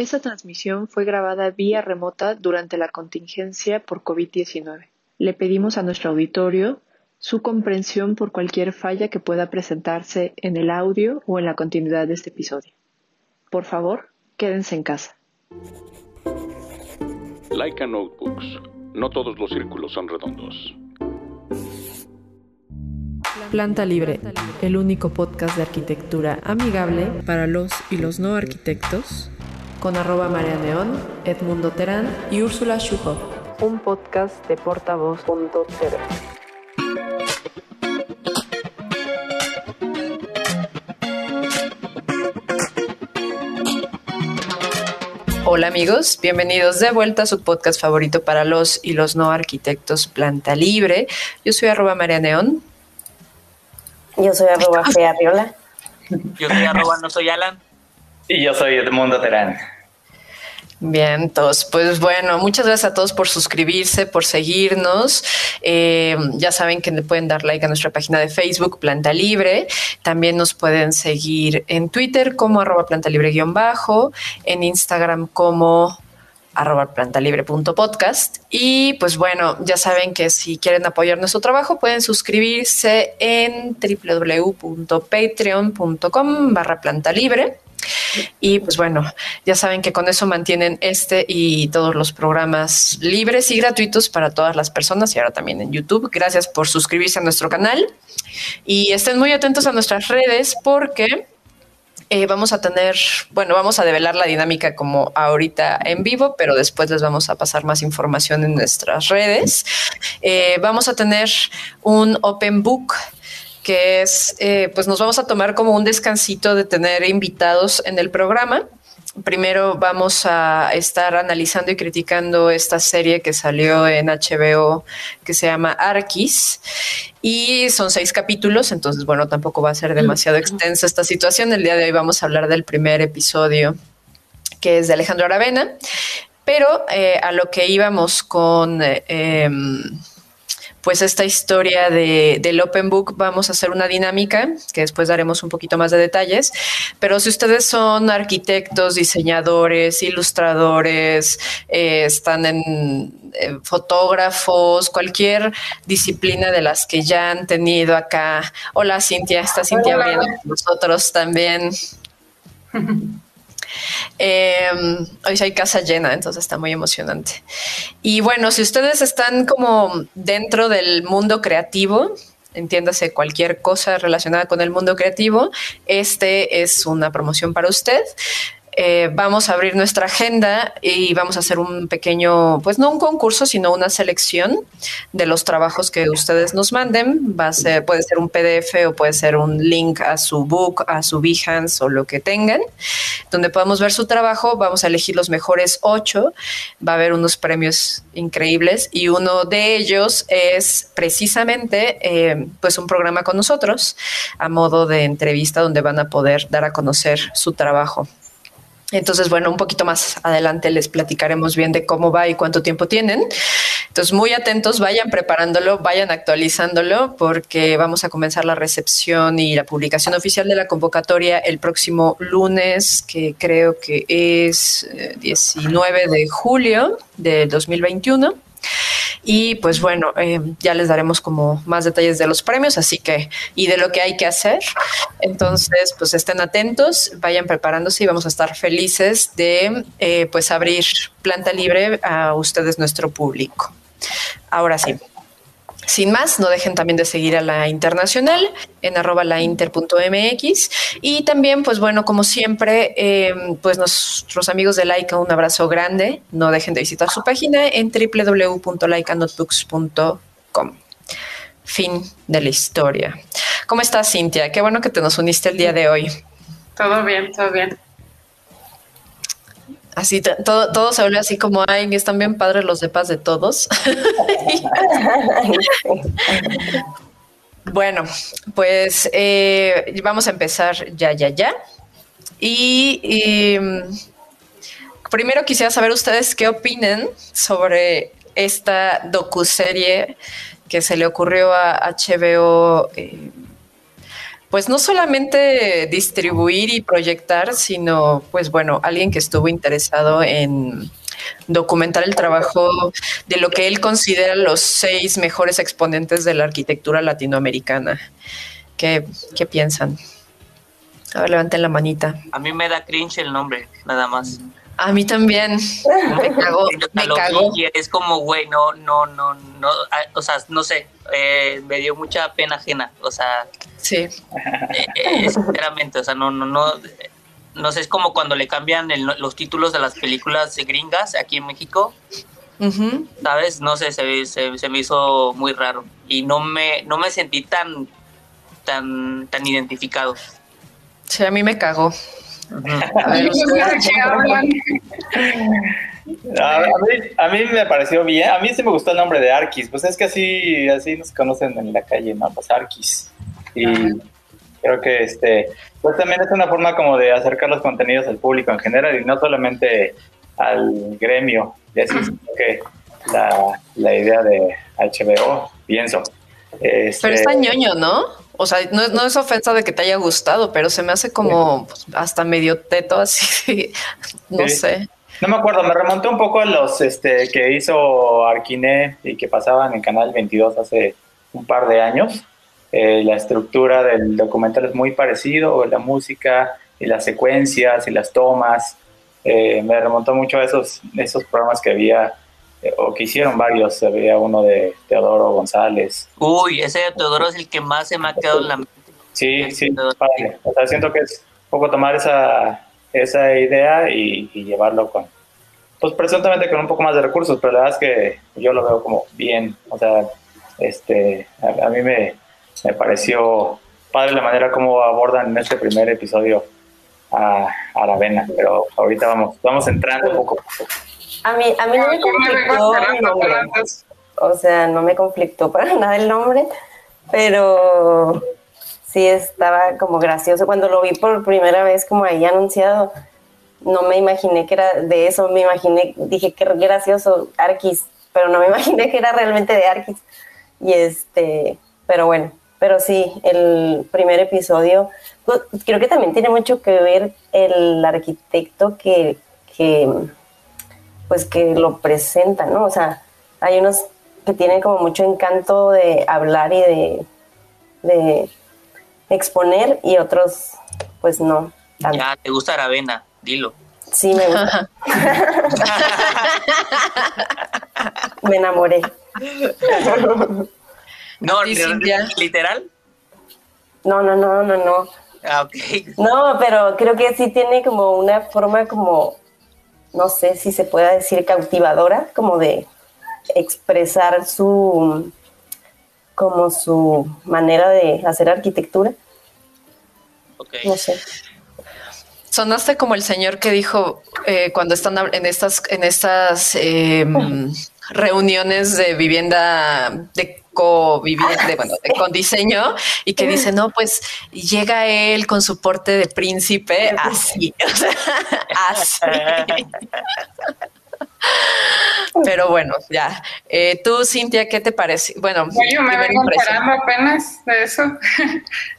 Esta transmisión fue grabada vía remota durante la contingencia por COVID-19. Le pedimos a nuestro auditorio su comprensión por cualquier falla que pueda presentarse en el audio o en la continuidad de este episodio. Por favor, quédense en casa. Laika Notebooks. No todos los círculos son redondos. Planta Libre, el único podcast de arquitectura amigable para los y los no arquitectos, con arroba María Neón, Edmundo Terán y Úrsula Schuhoff. Un podcast de portavoz.tv. Hola amigos, bienvenidos de vuelta a su podcast favorito para los y los no arquitectos Planta Libre. Yo soy arroba María Neón. Yo soy arroba Fearriola. Yo soy arroba no soy Alan. Y yo soy Edmundo Terán. Bien, todos. Pues bueno, muchas gracias a todos por suscribirse, por seguirnos. Eh, ya saben que pueden dar like a nuestra página de Facebook, Planta Libre. También nos pueden seguir en Twitter como arroba planta libre guion bajo, en Instagram como arroba plantalibre.podcast. Y pues bueno, ya saben que si quieren apoyar nuestro trabajo, pueden suscribirse en www.patreon.com barra planta libre. Y pues bueno, ya saben que con eso mantienen este y todos los programas libres y gratuitos para todas las personas y ahora también en YouTube. Gracias por suscribirse a nuestro canal y estén muy atentos a nuestras redes porque eh, vamos a tener, bueno, vamos a develar la dinámica como ahorita en vivo, pero después les vamos a pasar más información en nuestras redes. Eh, vamos a tener un open book que es, eh, pues nos vamos a tomar como un descansito de tener invitados en el programa. Primero vamos a estar analizando y criticando esta serie que salió en HBO que se llama Arquis y son seis capítulos, entonces bueno, tampoco va a ser demasiado extensa esta situación. El día de hoy vamos a hablar del primer episodio que es de Alejandro Aravena, pero eh, a lo que íbamos con... Eh, em, pues esta historia de, del Open Book vamos a hacer una dinámica que después daremos un poquito más de detalles, pero si ustedes son arquitectos, diseñadores, ilustradores, eh, están en fotógrafos, cualquier disciplina de las que ya han tenido acá. Hola Cintia, está Cintia viendo nosotros también. Eh, hoy hay casa llena, entonces está muy emocionante. Y bueno, si ustedes están como dentro del mundo creativo, entiéndase cualquier cosa relacionada con el mundo creativo, este es una promoción para usted. Eh, vamos a abrir nuestra agenda y vamos a hacer un pequeño, pues no un concurso, sino una selección de los trabajos que ustedes nos manden. Va a ser, puede ser un PDF o puede ser un link a su book, a su Behance o lo que tengan, donde podamos ver su trabajo. Vamos a elegir los mejores ocho. Va a haber unos premios increíbles y uno de ellos es precisamente eh, pues un programa con nosotros a modo de entrevista donde van a poder dar a conocer su trabajo. Entonces, bueno, un poquito más adelante les platicaremos bien de cómo va y cuánto tiempo tienen. Entonces, muy atentos, vayan preparándolo, vayan actualizándolo, porque vamos a comenzar la recepción y la publicación oficial de la convocatoria el próximo lunes, que creo que es 19 eh, de julio de 2021. Y pues bueno, eh, ya les daremos como más detalles de los premios, así que, y de lo que hay que hacer. Entonces, pues estén atentos, vayan preparándose y vamos a estar felices de eh, pues abrir planta libre a ustedes, nuestro público. Ahora sí. Sin más, no dejen también de seguir a la internacional en arroba lainter.mx y también, pues bueno, como siempre, em, pues nuestros amigos de Laika, un abrazo grande. No dejen de visitar su página en www.laikanotebooks.com. Fin de la historia. ¿Cómo estás, Cintia? Qué bueno que te nos uniste el día de hoy. Todo bien, todo bien. Así todo, todo se vuelve así como, ay, están bien padres los de paz de todos. bueno, pues eh, vamos a empezar ya, ya, ya. Y, mm, primero quisiera saber ustedes qué opinan sobre esta docuserie que se le ocurrió a HBO. Eh, pues no solamente distribuir y proyectar, sino pues bueno, alguien que estuvo interesado en documentar el trabajo de lo que él considera los seis mejores exponentes de la arquitectura latinoamericana. ¿Qué, qué piensan? A ver, levanten la manita. A mí me da cringe el nombre, nada más. A mí también. Me cagó. Me cagó. Y es como, güey, no, no, no, no, o sea, no sé, eh, me dio mucha pena ajena, o sea. Sí. Eh, eh, sinceramente, o sea, no, no, no, no sé, es como cuando le cambian el, los títulos de las películas gringas aquí en México. ¿Sabes? No sé, se, se, se, me hizo muy raro. Y no me, no me sentí tan, tan, tan identificado. Sí, a mí me cagó. A, mí, me pareció bien. A mí sí me gustó el nombre de Arquis. Pues es que así, así nos conocen en la calle, ¿no? Pues Arquis. Y creo que este, pues también es una forma como de acercar los contenidos al público en general y no solamente al gremio. Y así es que la, la idea de HBO, pienso. Este, Pero está ñoño, ¿no? O sea, no, es ofensa de que te haya gustado, pero se me hace como pues, hasta medio teto así, no sé. No me acuerdo, me remonté un poco a los este, que hizo Arquiné y que pasaban en Canal 22 hace un par de años. Eh, la estructura del documental es muy parecido, la música y las secuencias y las tomas. Eh, me remontó mucho a esos, esos programas que había o que hicieron varios, había uno de Teodoro González. Uy, ese de Teodoro es el que más se me ha quedado en la mente. Sí, sí, padre. O sea, siento que es un poco tomar esa, esa idea y, llevarlo con, pues presuntamente con un poco más de recursos, pero la verdad es que yo lo veo como bien, o sea, este, a, mí me, me, pareció padre la manera como abordan en este primer episodio a, a la vena, pero ahorita vamos, vamos entrando un poco. A mí, a mí no me conflictó el nombre. O sea, no me conflictó para nada el nombre, pero sí estaba como gracioso. Cuando lo vi por primera vez como ahí anunciado, no me imaginé que era de eso, me imaginé, dije que gracioso, Arquis, pero no me imaginé que era realmente de Arquis. Y este, pero bueno, pero sí, el primer episodio, pues, creo que también tiene mucho que ver el arquitecto que, que pues que lo presenta, ¿no? O sea, hay unos que tienen como mucho encanto de hablar y de, de exponer y otros pues no. Ya, te gusta Aravena, dilo. Sí, me gusta. me enamoré. no, literal. No, no, no, no, no. Ah, ok. No, pero creo que sí tiene como una forma como no sé si se pueda decir cautivadora, como de expresar su como su manera de hacer arquitectura. No sé. Sonaste como el señor que dijo eh, cuando están en estas en estas em, reuniones de vivienda de co-vivienda, bueno, con diseño y que dice, no, pues llega él con su porte de príncipe así, así. Pero bueno, ya. Eh, tú, Cintia, ¿qué te parece? Bueno, yo me vengo enterando apenas de eso.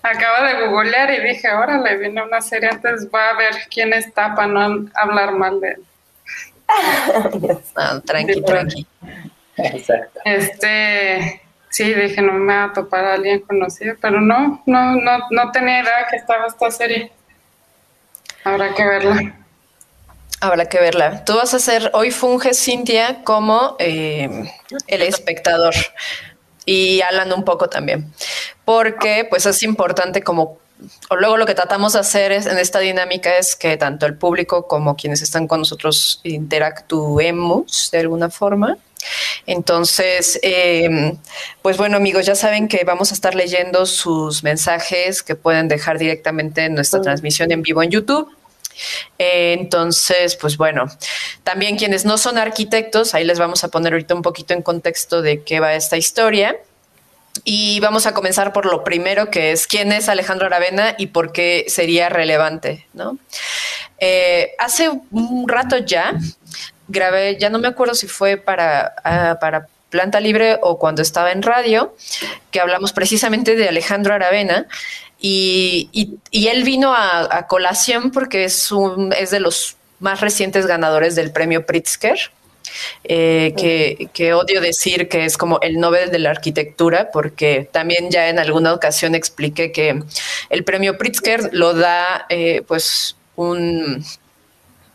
Acabo de googlear y dije, órale, viene una serie, antes voy a ver quién está para no hablar mal de él. Ah, tranqui, tranqui. Exacto. Este, sí, dije, no me va a topar a alguien conocido, pero no, no, no, no tenía idea que estaba esta serie. Habrá que verla. Habrá que verla. Tú vas a ser, hoy funges, Cintia, como eh, el espectador y Alan un poco también, porque pues es importante como, o luego lo que tratamos de hacer es, en esta dinámica es que tanto el público como quienes están con nosotros interactuemos de alguna forma. Entonces, em, pues bueno amigos, ya saben que vamos a estar leyendo sus mensajes que pueden dejar directamente en nuestra transmisión en vivo en YouTube entonces, pues bueno, también quienes no son arquitectos, ahí les vamos a poner ahorita un poquito en contexto de qué va esta historia. Y vamos a comenzar por lo primero, que es quién es Alejandro Aravena y por qué sería relevante, ¿no? Eh, hace un rato ya grabé, ya no me acuerdo si fue para, ah, para Planta Libre o cuando estaba en radio, que hablamos precisamente de Alejandro Aravena Y, él vino a, colación porque es, un, es de los más recientes ganadores del premio Pritzker. Eh, que, que, odio decir que es como el Nobel de la arquitectura, porque también ya en alguna ocasión expliqué que el premio Pritzker lo da eh, pues un,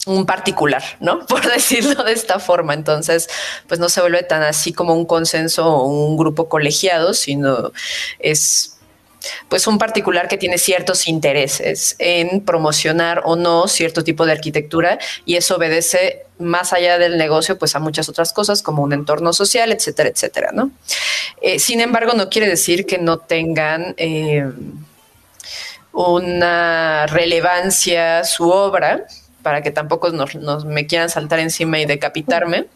un particular, ¿no? Por decirlo de esta forma. Entonces, pues no se vuelve tan así como un consenso o un grupo colegiado, sino es pues un particular que tiene ciertos intereses en promocionar o no cierto tipo de arquitectura y eso obedece más allá del negocio pues a muchas otras cosas como un entorno social, etcétera, etcétera, ¿no? Eh, sin embargo, no quiere decir que no tengan eh, una relevancia su obra, para que tampoco nos, me quieran saltar encima y decapitarme.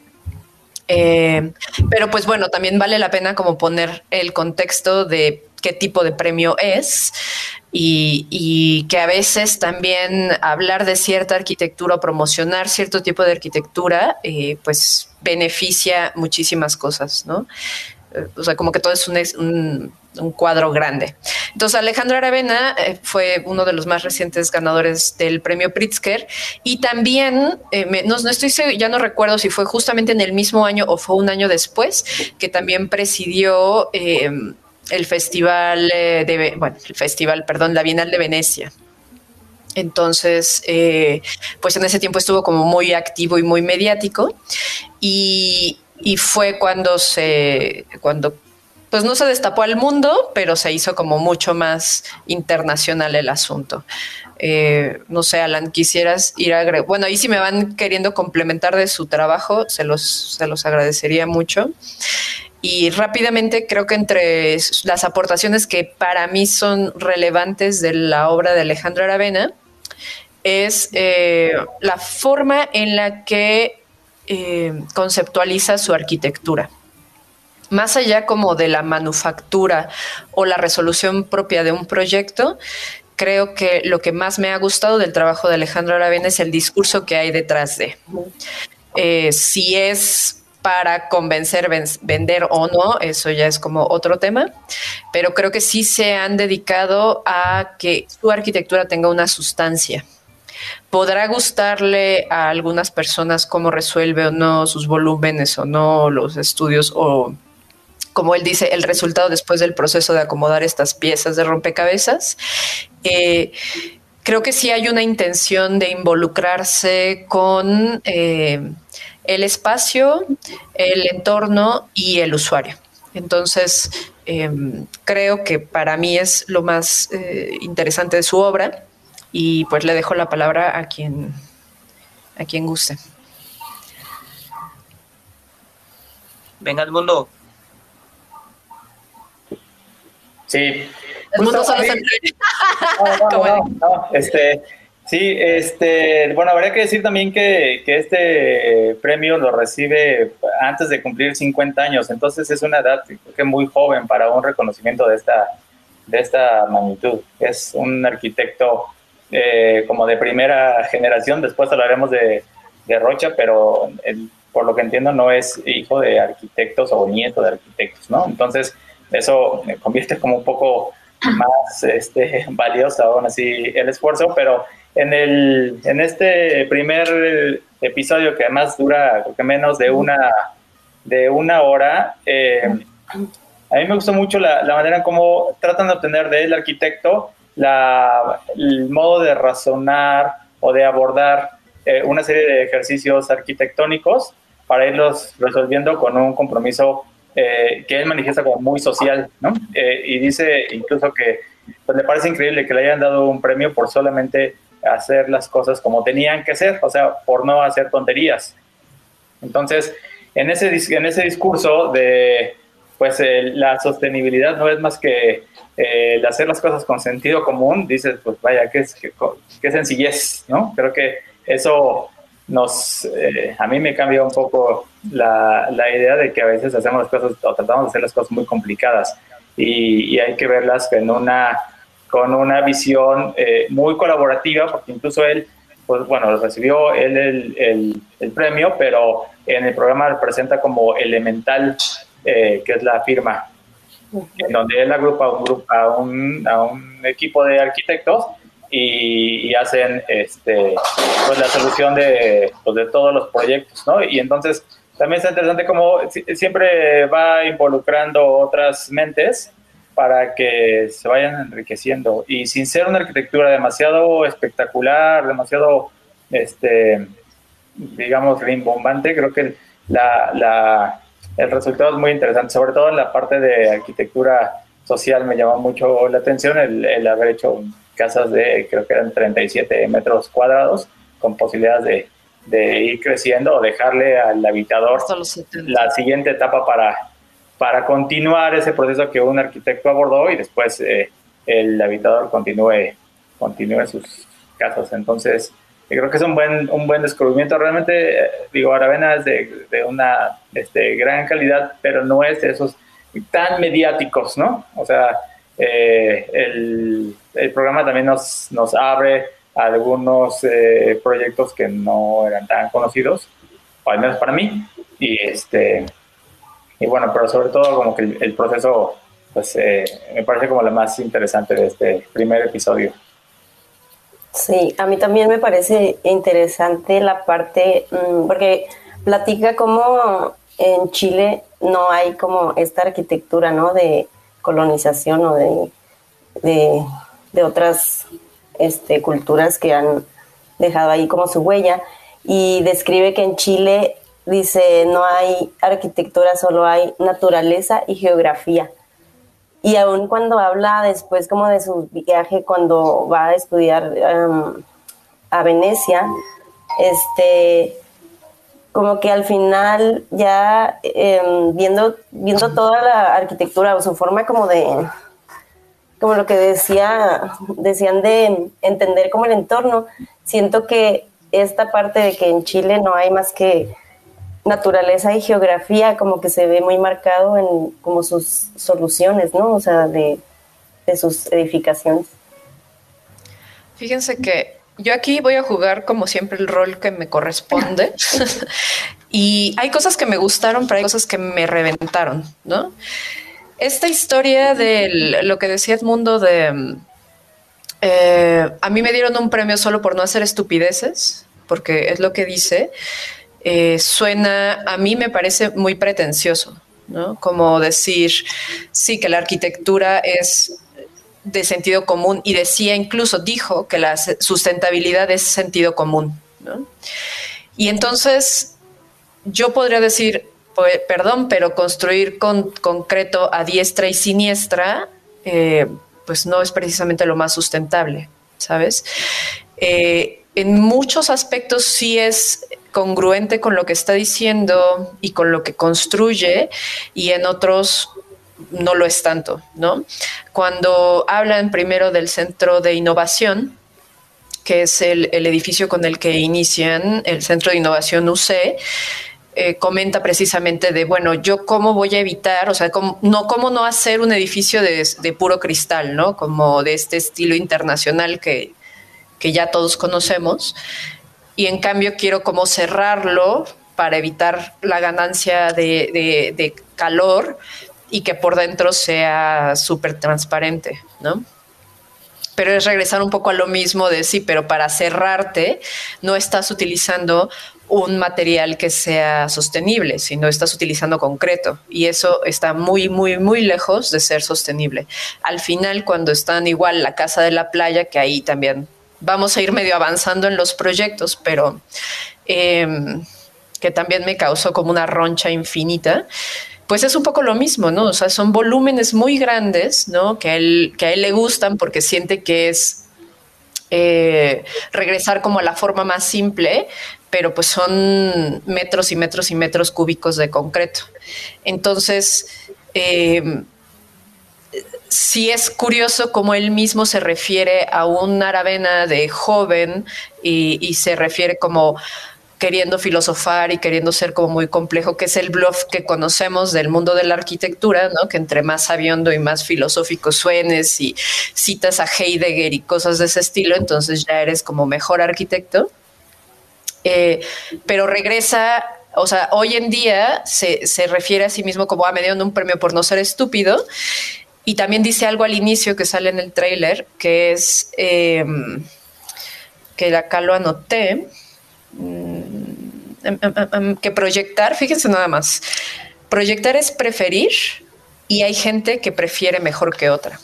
Eh, pero pues bueno, también vale la pena como poner el contexto de qué tipo de premio es y, que a veces también hablar de cierta arquitectura o promocionar cierto tipo de arquitectura, eh, pues beneficia muchísimas cosas, ¿no? Eh, o sea, como que todo es un, un cuadro grande. Entonces, Alejandro Aravena eh, fue uno de los más recientes ganadores del premio Pritzker y también, eh, no, estoy ya no recuerdo si fue justamente en el mismo año o fue un año después, que también presidió em, el festival de, bueno, el festival, perdón, la Bienal de Venecia. Entonces, pues en ese tiempo estuvo como muy activo y muy mediático y, y fue cuando se, cuando pues no se destapó al mundo, pero se hizo como mucho más internacional el asunto. Eh, no sé, Alan, quisieras ir a... Bueno, ahí si me van queriendo complementar de su trabajo, se los, se los agradecería mucho. Y rápidamente creo que entre las aportaciones que para mí son relevantes de la obra de Alejandro Aravena es eh, la forma en la que eh, conceptualiza su arquitectura más allá como de la manufactura o la resolución propia de un proyecto, creo que lo que más me ha gustado del trabajo de Alejandro Aravena es el discurso que hay detrás de. Eh, si es para convencer, vender o no, eso ya es como otro tema, pero creo que sí se han dedicado a que su arquitectura tenga una sustancia. Podrá gustarle a algunas personas cómo resuelve o no sus volúmenes o no los estudios o como él dice, el resultado después del proceso de acomodar estas piezas de rompecabezas. Eh, creo que sí hay una intención de involucrarse con eh, el espacio, el entorno y el usuario. Entonces, em, creo que para mí es lo más eh, interesante de su obra y pues le dejo la palabra a quien, a quien guste. Venga al mundo. Sí. El mundo solo se este, sí, este, bueno, habría que decir también que, que, este premio lo recibe antes de cumplir 50 años, entonces es una edad que muy joven para un reconocimiento de esta, de esta magnitud. Es un arquitecto eh, como de primera generación, después hablaremos de, de Rocha, pero por lo que entiendo no es hijo de arquitectos o nieto de arquitectos, ¿no? Entonces, eso me convierte como un poco más este, valioso aún así el esfuerzo, pero en, el, en este primer episodio que además dura creo que menos de una, de una hora, eh, a mí me gustó mucho la, manera en cómo tratan de obtener del arquitecto la, el modo de razonar o de abordar eh, una serie de ejercicios arquitectónicos para irlos resolviendo con un compromiso eh, que él manifiesta como muy social, ¿no? Eh, y dice incluso que pues, le parece increíble que le hayan dado un premio por solamente hacer las cosas como tenían que ser, o sea, por no hacer tonterías. Entonces, en ese, en ese discurso de, pues, la sostenibilidad no es más que eh, el hacer las cosas con sentido común, dices, pues vaya, qué, sencillez, ¿no? Creo que eso nos, eh, a mí me cambia un poco la, la, idea de que a veces hacemos las cosas o tratamos de hacer las cosas muy complicadas y, hay que verlas con una, con una visión eh, muy colaborativa, porque incluso él, pues bueno, recibió él el, el, el premio, pero en el programa lo presenta como elemental, eh, que es la firma en donde él agrupa un grupo, a, un, a un equipo de arquitectos y, hacen este, pues la solución de, pues de todos los proyectos, ¿no? Y entonces también está interesante como siempre va involucrando otras mentes para que se vayan enriqueciendo y sin ser una arquitectura demasiado espectacular, demasiado, este, digamos, rimbombante, creo que la, la, el resultado es muy interesante, sobre todo en la parte de arquitectura social me llama mucho la atención el, el haber hecho casas de, creo que eran 37 metros cuadrados, con posibilidades de, de ir creciendo o dejarle al habitador la siguiente etapa para, para continuar ese proceso que un arquitecto abordó y después eh, el habitador continúe, continúe sus casas. Entonces, creo que es un buen, un buen descubrimiento. Realmente, eh, digo, Aravena es de, de una este, gran calidad, pero no es de esos tan mediáticos, ¿no? O sea, eh, el, el, programa también nos, nos abre algunos eh, proyectos que no eran tan conocidos, o al menos para mí, y este y bueno, pero sobre todo como que el, proceso pues me parece como la más interesante de este primer episodio. Sí, a mí también me parece interesante la parte, mm, porque platica cómo en Chile no hay como esta arquitectura, ¿no? De colonización o de, de, otras este, culturas que han dejado ahí como su huella. Y describe que en Chile, dice, no hay arquitectura, solo hay naturaleza y geografía. Y aún cuando habla después como de su viaje, cuando va a estudiar em, a Venecia, este, como que al final ya em, viendo, viendo toda la arquitectura o su forma como de, como lo que decía, decían de entender como el entorno, siento que esta parte de que en Chile no hay más que naturaleza y geografía, como que se ve muy marcado en como sus soluciones, ¿no? O sea, de, de sus edificaciones. Fíjense que yo aquí voy a jugar como siempre el rol que me corresponde. y hay cosas que me gustaron, pero hay cosas que me reventaron, ¿no? Esta historia de lo que decía Edmundo de... Eh, a mí me dieron un premio solo por no hacer estupideces, porque es lo que dice. Eh, suena, a mí me parece muy pretencioso, ¿no? Como decir, sí, que la arquitectura es de sentido común y decía incluso, dijo que la sustentabilidad es sentido común. Y entonces yo podría decir, pues, perdón, pero construir con concreto a diestra y siniestra, eh, pues no es precisamente lo más sustentable, ¿sabes? Eh, en muchos aspectos sí es congruente con lo que está diciendo y con lo que construye y en otros no lo es tanto, ¿no? Cuando hablan primero del centro de innovación, que es el, edificio con el que inician el centro de innovación UC, eh, comenta precisamente de, bueno, yo cómo voy a evitar, o sea, cómo, no, cómo no hacer un edificio de, puro cristal, ¿no? Como de este estilo internacional que, que ya todos conocemos. Y en cambio quiero como cerrarlo para evitar la ganancia de, calor, y que por dentro sea súper transparente, ¿no? Pero es regresar un poco a lo mismo de sí, pero para cerrarte no estás utilizando un material que sea sostenible, sino estás utilizando concreto y eso está muy, muy, muy lejos de ser sostenible. Al final, cuando están igual la casa de la playa, que ahí también vamos a ir medio avanzando en los proyectos, pero em, que también me causó como una roncha infinita, pues es un poco lo mismo, ¿no? O sea, son volúmenes muy grandes, ¿no? Que a él, que a él le gustan porque siente que es eh, regresar como a la forma más simple, pero pues son metros y metros y metros cúbicos de concreto. Entonces, eh, sí es curioso cómo él mismo se refiere a un Aravena de joven y se refiere como queriendo filosofar y queriendo ser como muy complejo, que es el bluff que conocemos del mundo de la arquitectura, ¿no? Que entre más sabiondo y más filosófico suenes y citas a Heidegger y cosas de ese estilo, entonces ya eres como mejor arquitecto. Eh, pero regresa O sea, hoy en día se, se refiere a sí mismo como, a ah, me dieron un premio por no ser estúpido. Y también dice algo al inicio que sale en el tráiler, que es, em, que acá lo anoté, mm, em, em, que proyectar, fíjense nada más, proyectar es preferir y hay gente que prefiere mejor que otra.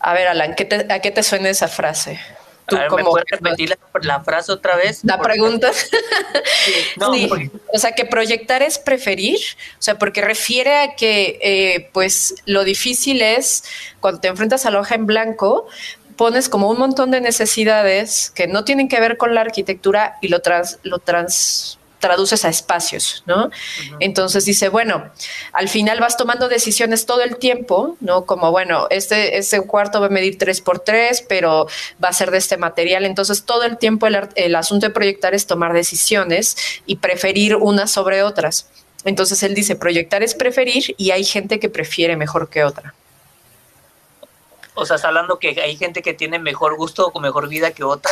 A ver, Alan, ¿a qué te suena esa frase? ¿Tú ¿Me puedes repetir la, frase otra vez? La pregunta. sí. O sea, que proyectar es preferir, o sea, porque refiere a que, eh, pues, lo difícil es cuando te enfrentas a la hoja en blanco, pones como un montón de necesidades que no tienen que ver con la arquitectura y lo trans, lo trans traduces a espacios, ¿no? Entonces dice, bueno, al final vas tomando decisiones todo el tiempo, ¿no? Como, bueno, este, este cuarto va a medir 3 por 3 pero va a ser de este material. Entonces todo el tiempo el, el asunto de proyectar es tomar decisiones y preferir unas sobre otras. Entonces él dice, proyectar es preferir y hay gente que prefiere mejor que otra. O sea, está hablando que hay gente que tiene mejor gusto o mejor vida que otra.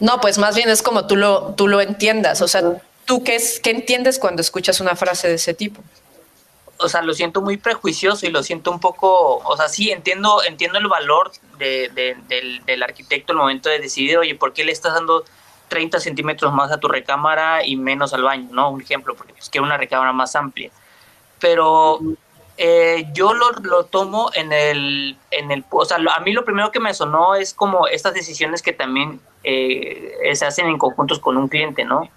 No, pues más bien es como tú lo, tú lo entiendas. O sea, ¿tú qué, es, qué entiendes cuando escuchas una frase de ese tipo? O sea, lo siento muy prejuicioso y lo siento un poco, o sea, sí, entiendo, entiendo el valor de, del, arquitecto el momento de decidir, oye, ¿por qué le estás dando 30 centímetros más a tu recámara y menos al baño? ¿No? Un ejemplo, porque es que una recámara más amplia. Pero eh, yo lo, lo, tomo en el, en el, o sea, a mí lo primero que me sonó es como estas decisiones que también eh, se hacen en conjuntos con un cliente, ¿no?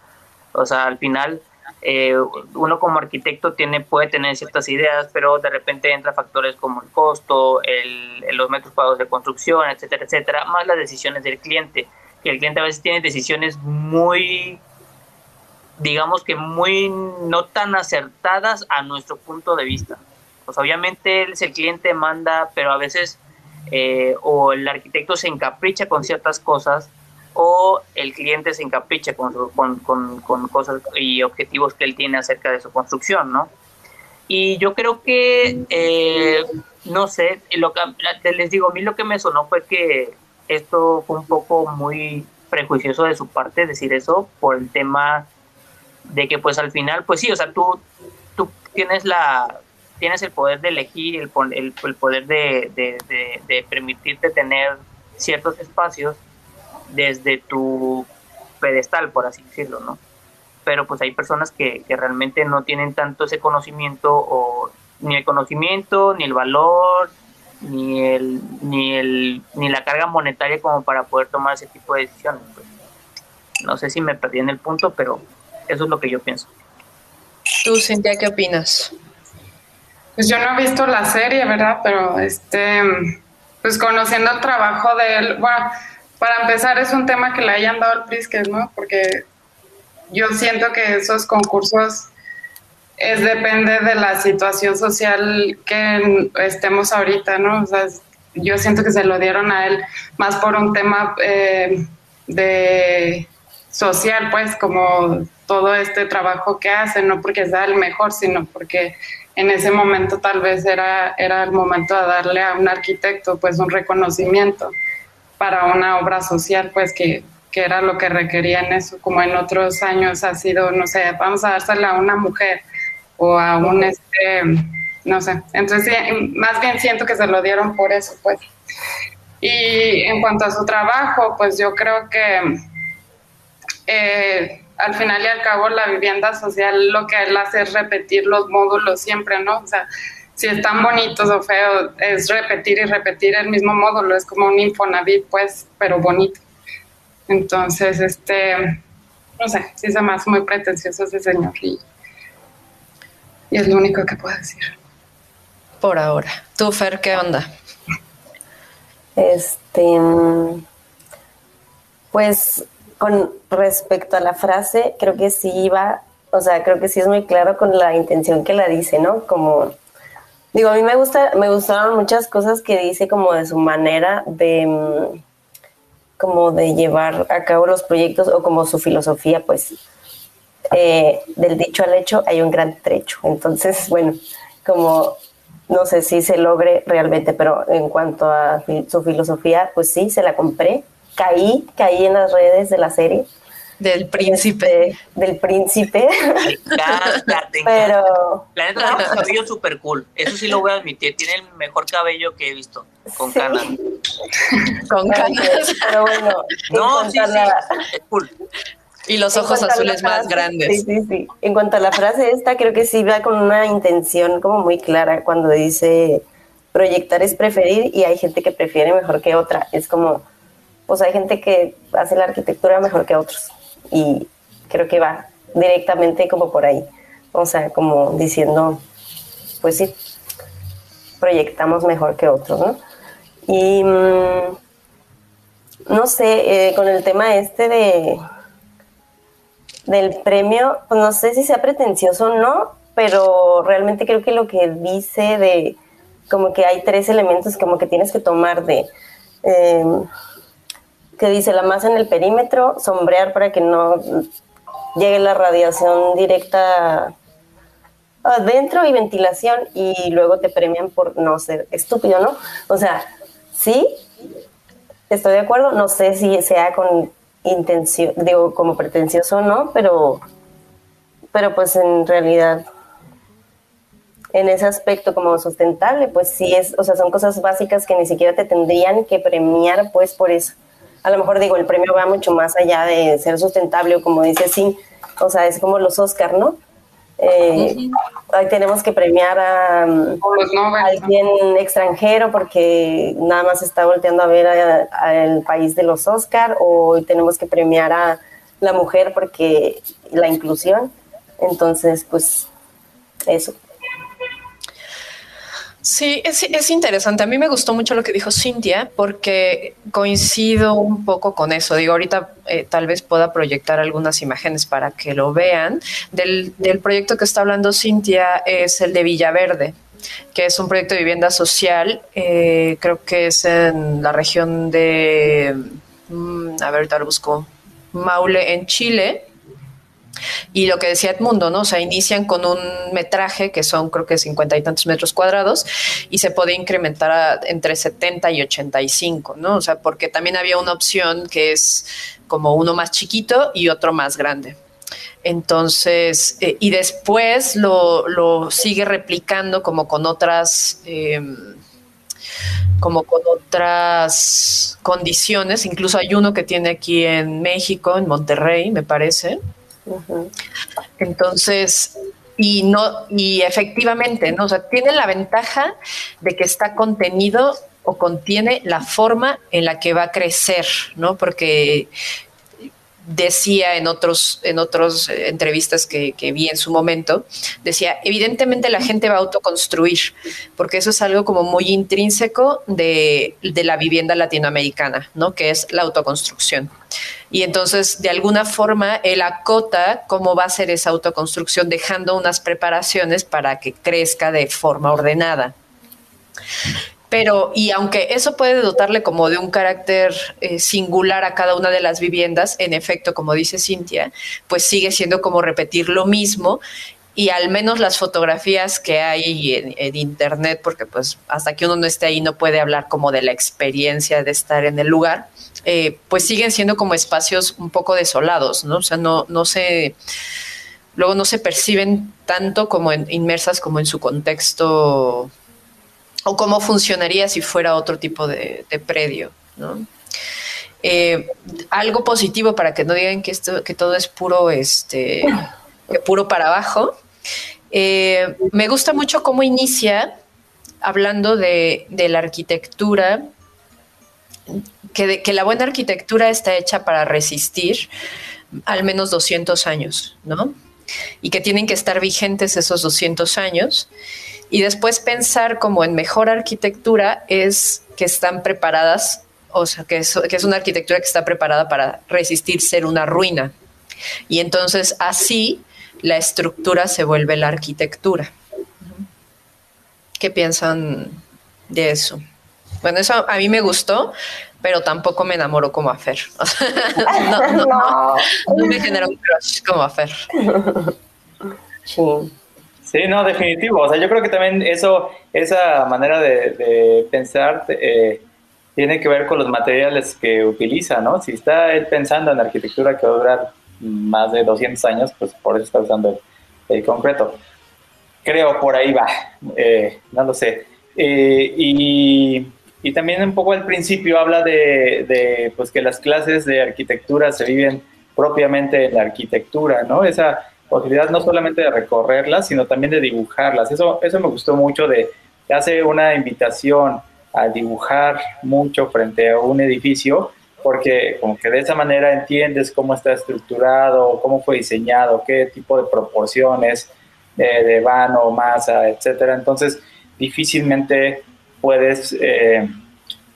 O sea, al final eh, uno como arquitecto tiene, puede tener ciertas ideas, pero de repente entra factores como el costo, el, los metros cuadrados de construcción, etcétera, etcétera, más las decisiones del cliente. Y el cliente a veces tiene decisiones muy, digamos que muy no tan acertadas a nuestro punto de vista. Pues obviamente es el cliente, manda, pero a veces eh, o el arquitecto se encapricha con ciertas cosas o el cliente se encapricha con, con, con, cosas y objetivos que él tiene acerca de su construcción, ¿no? Y yo creo que, eh, no sé, lo que, les digo, a mí lo que me sonó fue que esto fue un poco muy prejuicioso de su parte decir eso por el tema de que pues al final, pues sí, o sea, tú, tú tienes la tienes el poder de elegir, el, el, el poder de, de, de permitirte tener ciertos espacios desde tu pedestal, por así decirlo, ¿no? Pero pues hay personas que, que realmente no tienen tanto ese conocimiento o ni el conocimiento, ni el valor, ni el, ni el, ni la carga monetaria como para poder tomar ese tipo de decisiones. Pues. No sé si me perdí en el punto, pero eso es lo que yo pienso. Tú, Cintia, ¿qué opinas? Pues yo no he visto la serie, ¿verdad? Pero este, pues conociendo el trabajo de él, bueno, para empezar, es un tema que le hayan dado al Prisques, ¿no? Porque yo siento que esos concursos es depende de la situación social que estemos ahorita, ¿no? O sea, yo siento que se lo dieron a él más por un tema eh, de social, pues, como todo este trabajo que hace, no porque sea el mejor, sino porque en ese momento tal vez era, era el momento de darle a un arquitecto, pues, un reconocimiento para una obra social, pues que, que era lo que requerían eso, como en otros años ha sido, no sé, vamos a dársela a una mujer o a un, este, no sé, entonces más bien siento que se lo dieron por eso, pues. Y en cuanto a su trabajo, pues yo creo que eh, al final y al cabo la vivienda social lo que él hace es repetir los módulos siempre, ¿no? O sea, si están bonitos o feos, es repetir y repetir el mismo módulo, es como un Infonavit, pues, pero bonito. Entonces, este, no sé, sí se me hace muy pretencioso ese señor y, es lo único que puedo decir. Por ahora. ¿Tú, Fer, qué onda? Este, pues, con respecto a la frase, creo que sí iba, o sea, creo que sí es muy claro con la intención que la dice, ¿no? Como Digo, a mí me gusta, me gustaron muchas cosas que dice como de su manera de mm, como de llevar a cabo los proyectos o como su filosofía, pues eh, del dicho al hecho hay un gran trecho. Entonces, bueno, como no sé si se logre realmente, pero en cuanto a su filosofía, pues sí, se la compré. Caí, caí en las redes de la serie Del príncipe. Este, del príncipe. Pero. La neta, tiene un cabello súper cool. Eso sí lo voy a admitir. Tiene el mejor cabello que he visto. Con canas. Con canas. Pero bueno. No, sí, sí. Es cool. Y los ojos azules más grandes. Sí, sí, sí. En cuanto a la frase esta, creo que sí va con una intención como muy clara cuando dice proyectar es preferir y hay gente que prefiere mejor que otra. Es como, pues hay gente que hace la arquitectura mejor que otros y creo que va directamente como por ahí. O sea, como diciendo, pues sí, proyectamos mejor que otros, ¿no? Y mm, no sé, eh, con el tema este de del premio, pues no sé si sea pretencioso o no, pero realmente creo que lo que dice de como que hay tres elementos como que tienes que tomar de em, que dice la masa en el perímetro, sombrear para que no llegue la radiación directa adentro y ventilación y luego te premian por no ser estúpido, ¿no? O sea, sí, estoy de acuerdo, no sé si sea con intención, digo, como pretencioso no, pero, pero pues en realidad en ese aspecto como sustentable, pues sí es, o sea, son cosas básicas que ni siquiera te tendrían que premiar pues por eso. A lo mejor digo, el premio va mucho más allá de ser sustentable o como dice sí, o sea, es como los Oscar, ¿no? Eh, ahí tenemos que premiar a, alguien extranjero porque nada más está volteando a ver al país de los Oscar o tenemos que premiar a la mujer porque la inclusión. Entonces, pues eso. Sí, es, interesante. A mí me gustó mucho lo que dijo Cintia porque coincido un poco con eso. Digo, ahorita eh, tal vez pueda proyectar algunas imágenes para que lo vean. Del, proyecto que está hablando Cintia es el de Villaverde, que es un proyecto de vivienda social. Eh, creo que es en la región de, mm, a ver, ahorita lo busco, Maule, en Chile. Y lo que decía Edmundo, ¿no? O sea, inician con un metraje que son creo que cincuenta y tantos metros cuadrados y se puede incrementar entre 70 y 85, ¿no? O sea, porque también había una opción que es como uno más chiquito y otro más grande. Entonces, eh, y después lo, sigue replicando como con otras... Em, como con otras condiciones. Incluso hay uno que tiene aquí en México, en Monterrey, me parece, entonces, y no, y efectivamente, ¿no? O sea, tiene la ventaja de que está contenido o contiene la forma en la que va a crecer, ¿no? Porque decía en otros en otras eh, entrevistas que, vi en su momento, decía, evidentemente la gente va a autoconstruir, porque eso es algo como muy intrínseco de, de la vivienda latinoamericana, ¿no? Que es la autoconstrucción. Y entonces, de alguna forma, él acota cómo va a ser esa autoconstrucción, dejando unas preparaciones para que crezca de forma ordenada. Pero, y aunque eso puede dotarle como de un carácter eh, singular a cada una de las viviendas, en efecto, como dice Cintia, pues sigue siendo como repetir lo mismo y al menos las fotografías que hay en, internet, porque pues hasta que uno no esté ahí no puede hablar como de la experiencia de estar en el lugar, eh, pues siguen siendo como espacios un poco desolados, ¿no? O sea, no, no se, luego no se perciben tanto como inmersas como en su contexto o cómo funcionaría si fuera otro tipo de, predio, ¿no? Eh, algo positivo para que no digan que esto, que todo es puro, este, puro para abajo. Eh, me gusta mucho cómo inicia hablando de, la arquitectura, que, que, la buena arquitectura está hecha para resistir al menos 200 años, ¿no? Y que tienen que estar vigentes esos 200 años y después pensar como en mejor arquitectura es que están preparadas, o sea, que es, que es una arquitectura que está preparada para resistir ser una ruina. Y entonces así la estructura se vuelve la arquitectura. ¿Qué piensan de eso? Bueno, eso a mí me gustó, pero tampoco me enamoró como a Fer. no, no, no, no, me generó un crush como a Fer. Sí. Sí, no, definitivo. O sea, yo creo que también eso, esa manera de, pensar eh, tiene que ver con los materiales que utiliza, ¿no? Si está él pensando en arquitectura que va a durar más de 200 años, pues por eso está usando el, concreto. Creo por ahí va, eh, no lo sé. Eh, y, también un poco al principio habla de, de, pues que las clases de arquitectura se viven propiamente en la arquitectura, ¿no? Esa posibilidad no solamente de recorrerlas, sino también de dibujarlas. Eso, eso me gustó mucho de, hace una invitación a dibujar mucho frente a un edificio, porque como que de esa manera entiendes cómo está estructurado, cómo fue diseñado, qué tipo de proporciones eh, de vano, masa, etcétera. Entonces, difícilmente puedes eh,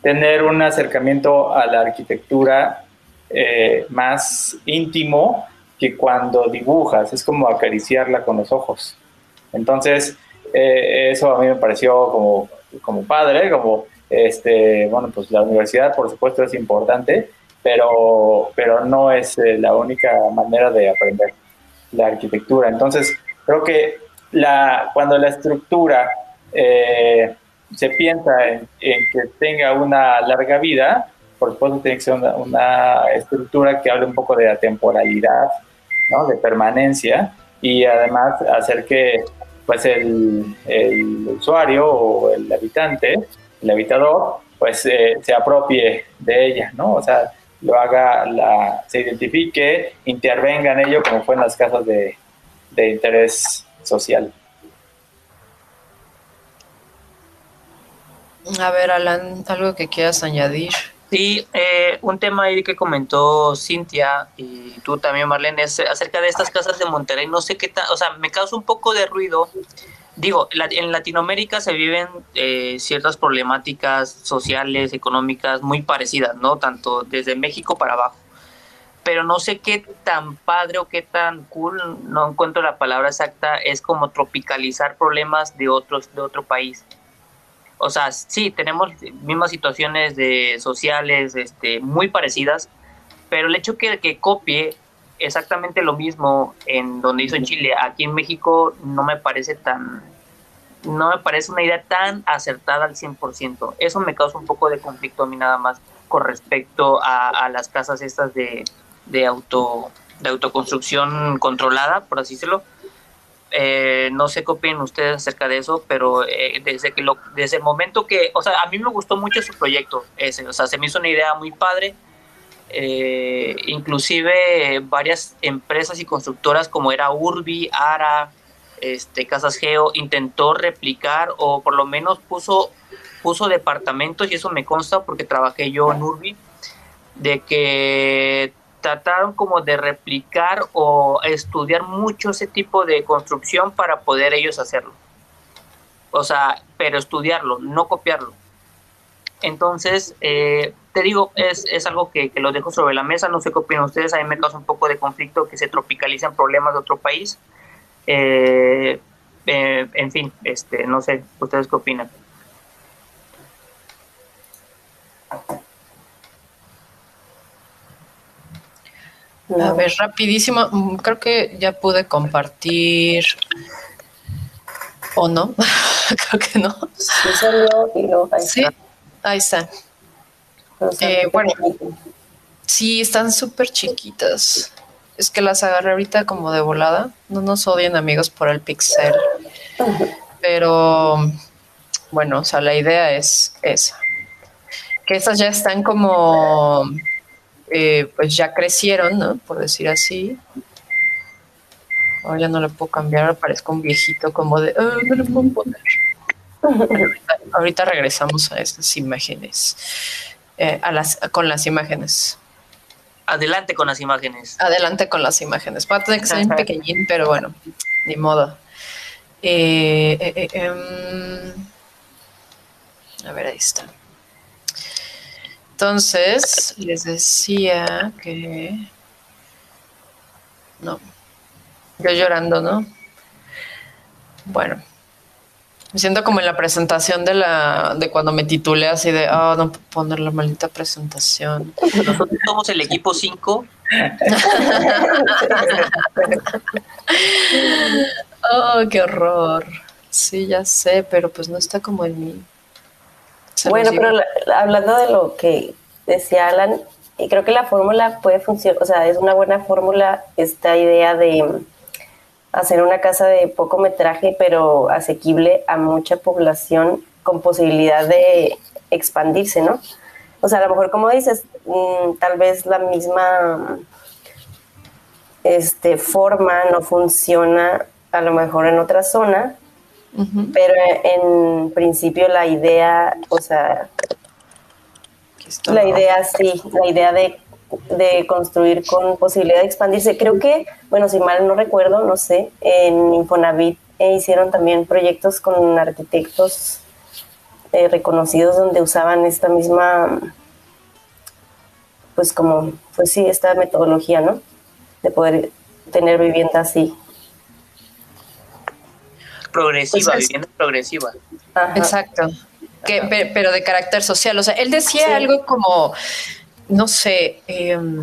tener un acercamiento a la arquitectura eh, más íntimo que cuando dibujas, es como acariciarla con los ojos. Entonces, eh, eso a mí me pareció como, como padre, como, este, bueno, pues la universidad por supuesto es importante, pero, pero no es eh, la única manera de aprender la arquitectura. Entonces, creo que la, cuando la estructura eh, se piensa en, en, que tenga una larga vida, por supuesto tiene que ser una, una estructura que hable un poco de la temporalidad, ¿no? de permanencia y además hacer que pues el, el usuario o el habitante, el habitador, pues eh, se apropie de ella, ¿no? O sea, lo haga, se identifique, intervenga en ello como fue en las casas de, de interés social. A ver, Alan, algo que quieras añadir. Sí, eh, un tema ahí que comentó Cintia y tú también, Marlene, es acerca de estas casas de Monterrey. No sé qué tal, o sea, me causa un poco de ruido. Digo, en Latinoamérica se viven eh, ciertas problemáticas sociales, económicas muy parecidas, ¿no? Tanto desde México para abajo. Pero no sé qué tan padre o qué tan cool, no encuentro la palabra exacta, es como tropicalizar problemas de otros de otro país o sea, sí, tenemos mismas situaciones de sociales este, muy parecidas, pero el hecho que, que copie exactamente lo mismo en donde hizo en Chile, aquí en México no me parece tan, no me parece una idea tan acertada al 100%. Eso me causa un poco de conflicto a mí nada más con respecto a, a las casas estas de, de, auto, de autoconstrucción controlada, por así decirlo eh, no sé qué opinan ustedes acerca de eso, pero eh, desde que lo, desde el momento que, o sea, a mí me gustó mucho su proyecto ese, o sea, se me hizo una idea muy padre. Eh, inclusive varias empresas y constructoras como era Urbi, Ara, este, Casas Geo, intentó replicar o por lo menos puso, puso departamentos y eso me consta porque trabajé yo en Urbi, de que trataron como de replicar o estudiar mucho ese tipo de construcción para poder ellos hacerlo. O sea, pero estudiarlo, no copiarlo. Entonces, eh, te digo, es, es algo que, que, lo dejo sobre la mesa, no sé qué opinan ustedes, a mí me causa un poco de conflicto que se tropicalicen problemas de otro país. Eh, eh, en fin, este, no sé, ustedes qué opinan. A ver, rapidísimo. Mm, creo que ya pude compartir. ¿O no? Creo que no. Sí, ahí está. Eh, bueno, sí, están súper chiquitas. Es que las agarré ahorita como de volada. No nos odien amigos por el pixel. Pero bueno, o sea, la idea es esa. Que estas ya están como eh, pues ya crecieron, ¿no? Por decir así. Ahora ya no le puedo cambiar, parezco un viejito como de, ah, no le puedo poner. Ahorita, regresamos a estas imágenes, eh, a las, con las imágenes. Adelante con las imágenes. Adelante con las imágenes. Va a tener que ser pequeñín, pero bueno, ni modo. Eh, em, a ver, ahí está. Entonces, les decía que... No. Yo llorando, ¿no? Bueno. Me siento como en la presentación de la de cuando me titulé así de, oh, no puedo poner la maldita presentación. Nosotros somos el equipo 5. oh, qué horror. Sí, ya sé, pero pues no está como en mí bueno, pero hablando de lo que decía Alan, y creo que la fórmula puede funcionar, o sea, es una buena fórmula esta idea de hacer una casa de poco metraje, pero asequible a mucha población con posibilidad de expandirse, ¿no? O sea, a lo mejor, como dices, mm, tal vez la misma este, forma no funciona a lo mejor en otra zona, pero en principio la idea, o sea, la idea sí, la idea de, construir con posibilidad de expandirse. Creo que, bueno, si mal no recuerdo, no sé, en Infonavit eh, hicieron también proyectos con arquitectos eh, reconocidos donde usaban esta misma, pues como, pues sí, esta metodología, ¿no? De poder tener vivienda así. Progresiva, pues vivienda progresiva. Exacto. Que, pero de carácter social. O sea, él decía algo como, no sé, em,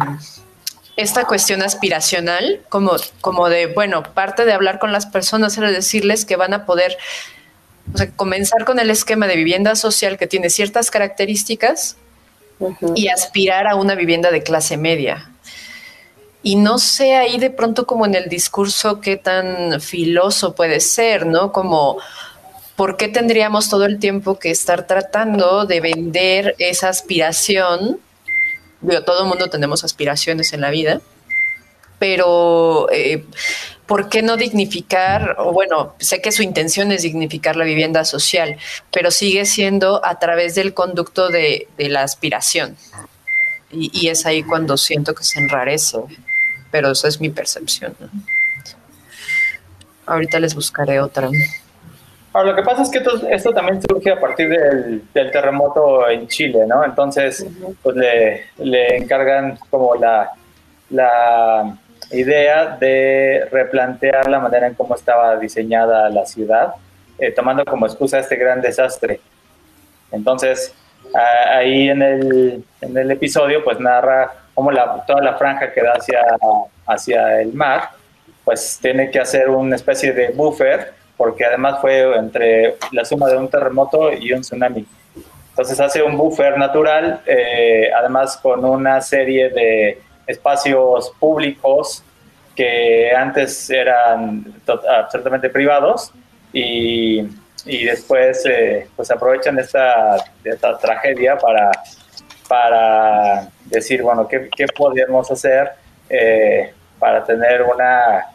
esta cuestión aspiracional, como, como de, bueno, parte de hablar con las personas era decirles que van a poder o sea, comenzar con el esquema de vivienda social que tiene ciertas características y aspirar a una vivienda de clase media. Y no sé ahí de pronto como en el discurso qué tan filoso puede ser, ¿no? Como, ¿por qué tendríamos todo el tiempo que estar tratando de vender esa aspiración? Todo el mundo tenemos aspiraciones en la vida, pero eh, ¿por qué no dignificar? O bueno, sé que su intención es dignificar la vivienda social, pero sigue siendo a través del conducto de, la aspiración. Y, es ahí cuando siento que se enrarece, pero esa es mi percepción. Ahorita les buscaré otra. Ahora, lo que pasa es que esto, también surge a partir del, terremoto en Chile, ¿no? Entonces, pues le, le encargan como la, la idea de replantear la manera en cómo estaba diseñada la ciudad, eh, tomando como excusa este gran desastre. Entonces, ahí en el, en el, episodio, pues narra cómo la, toda la franja que da hacia, hacia el mar, pues tiene que hacer una especie de buffer, porque además fue entre la suma de un terremoto y un tsunami. Entonces hace un buffer natural, eh, además con una serie de espacios públicos que antes eran absolutamente privados y, y después eh, pues aprovechan esta, esta, tragedia para, para decir, bueno, ¿qué, qué podemos hacer eh, para tener una,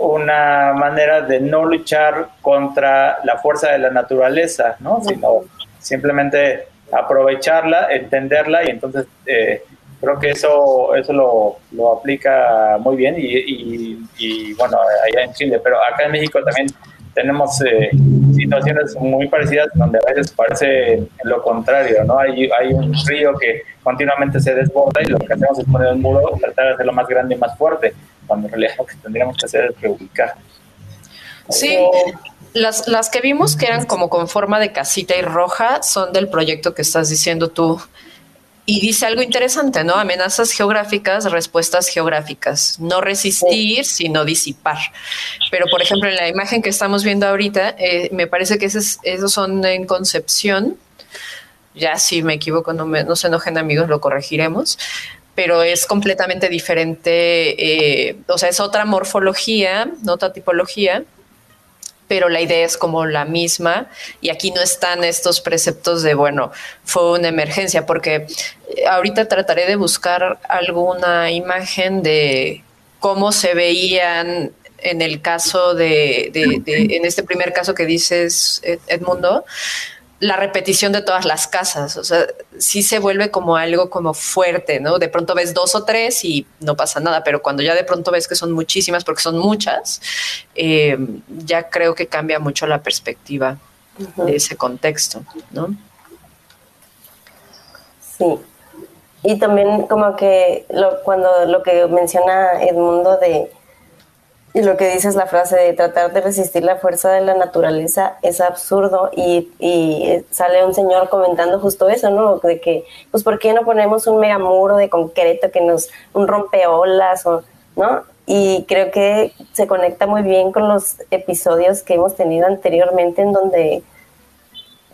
una manera de no luchar contra la fuerza de la naturaleza, ¿no? sino simplemente aprovecharla, entenderla y entonces eh, creo que eso eso lo, lo aplica muy bien y, y, bueno, allá en Chile, pero acá en México también tenemos eh, situaciones muy parecidas donde a veces parece lo contrario, ¿no? Hay, hay un río que continuamente se desborda y lo que hacemos es poner un muro, tratar de hacerlo más grande y más fuerte, cuando en realidad lo que tendríamos que hacer es reubicar. Sí, las, las que vimos que eran como con forma de casita y roja son del proyecto que estás diciendo tú, y dice algo interesante, ¿no? Amenazas geográficas, respuestas geográficas. No resistir, sino disipar. Pero, por ejemplo, en la imagen que estamos viendo ahorita, eh, me parece que esos, esos son en concepción. Ya si me equivoco, no, me, no se enojen amigos, lo corregiremos. Pero es completamente diferente, eh, o sea, es otra morfología, otra tipología pero la idea es como la misma. Y aquí no están estos preceptos de, bueno, fue una emergencia, porque eh, ahorita trataré de buscar alguna imagen de cómo se veían en el caso de, de, de en este primer caso que dices, Edmundo, la repetición de todas las casas, o sea, sí se vuelve como algo como fuerte, ¿no? De pronto ves dos o tres y no pasa nada, pero cuando ya de pronto ves que son muchísimas, porque son muchas, eh, ya creo que cambia mucho la perspectiva de ese contexto, ¿no? Sí. Y también como que lo, cuando lo que menciona Edmundo de y lo que dices, la frase de tratar de resistir la fuerza de la naturaleza es absurdo y, y, sale un señor comentando justo eso, ¿no? De que, pues, ¿por qué no ponemos un megamuro de concreto que nos, un rompeolas o, ¿no? Y creo que se conecta muy bien con los episodios que hemos tenido anteriormente en donde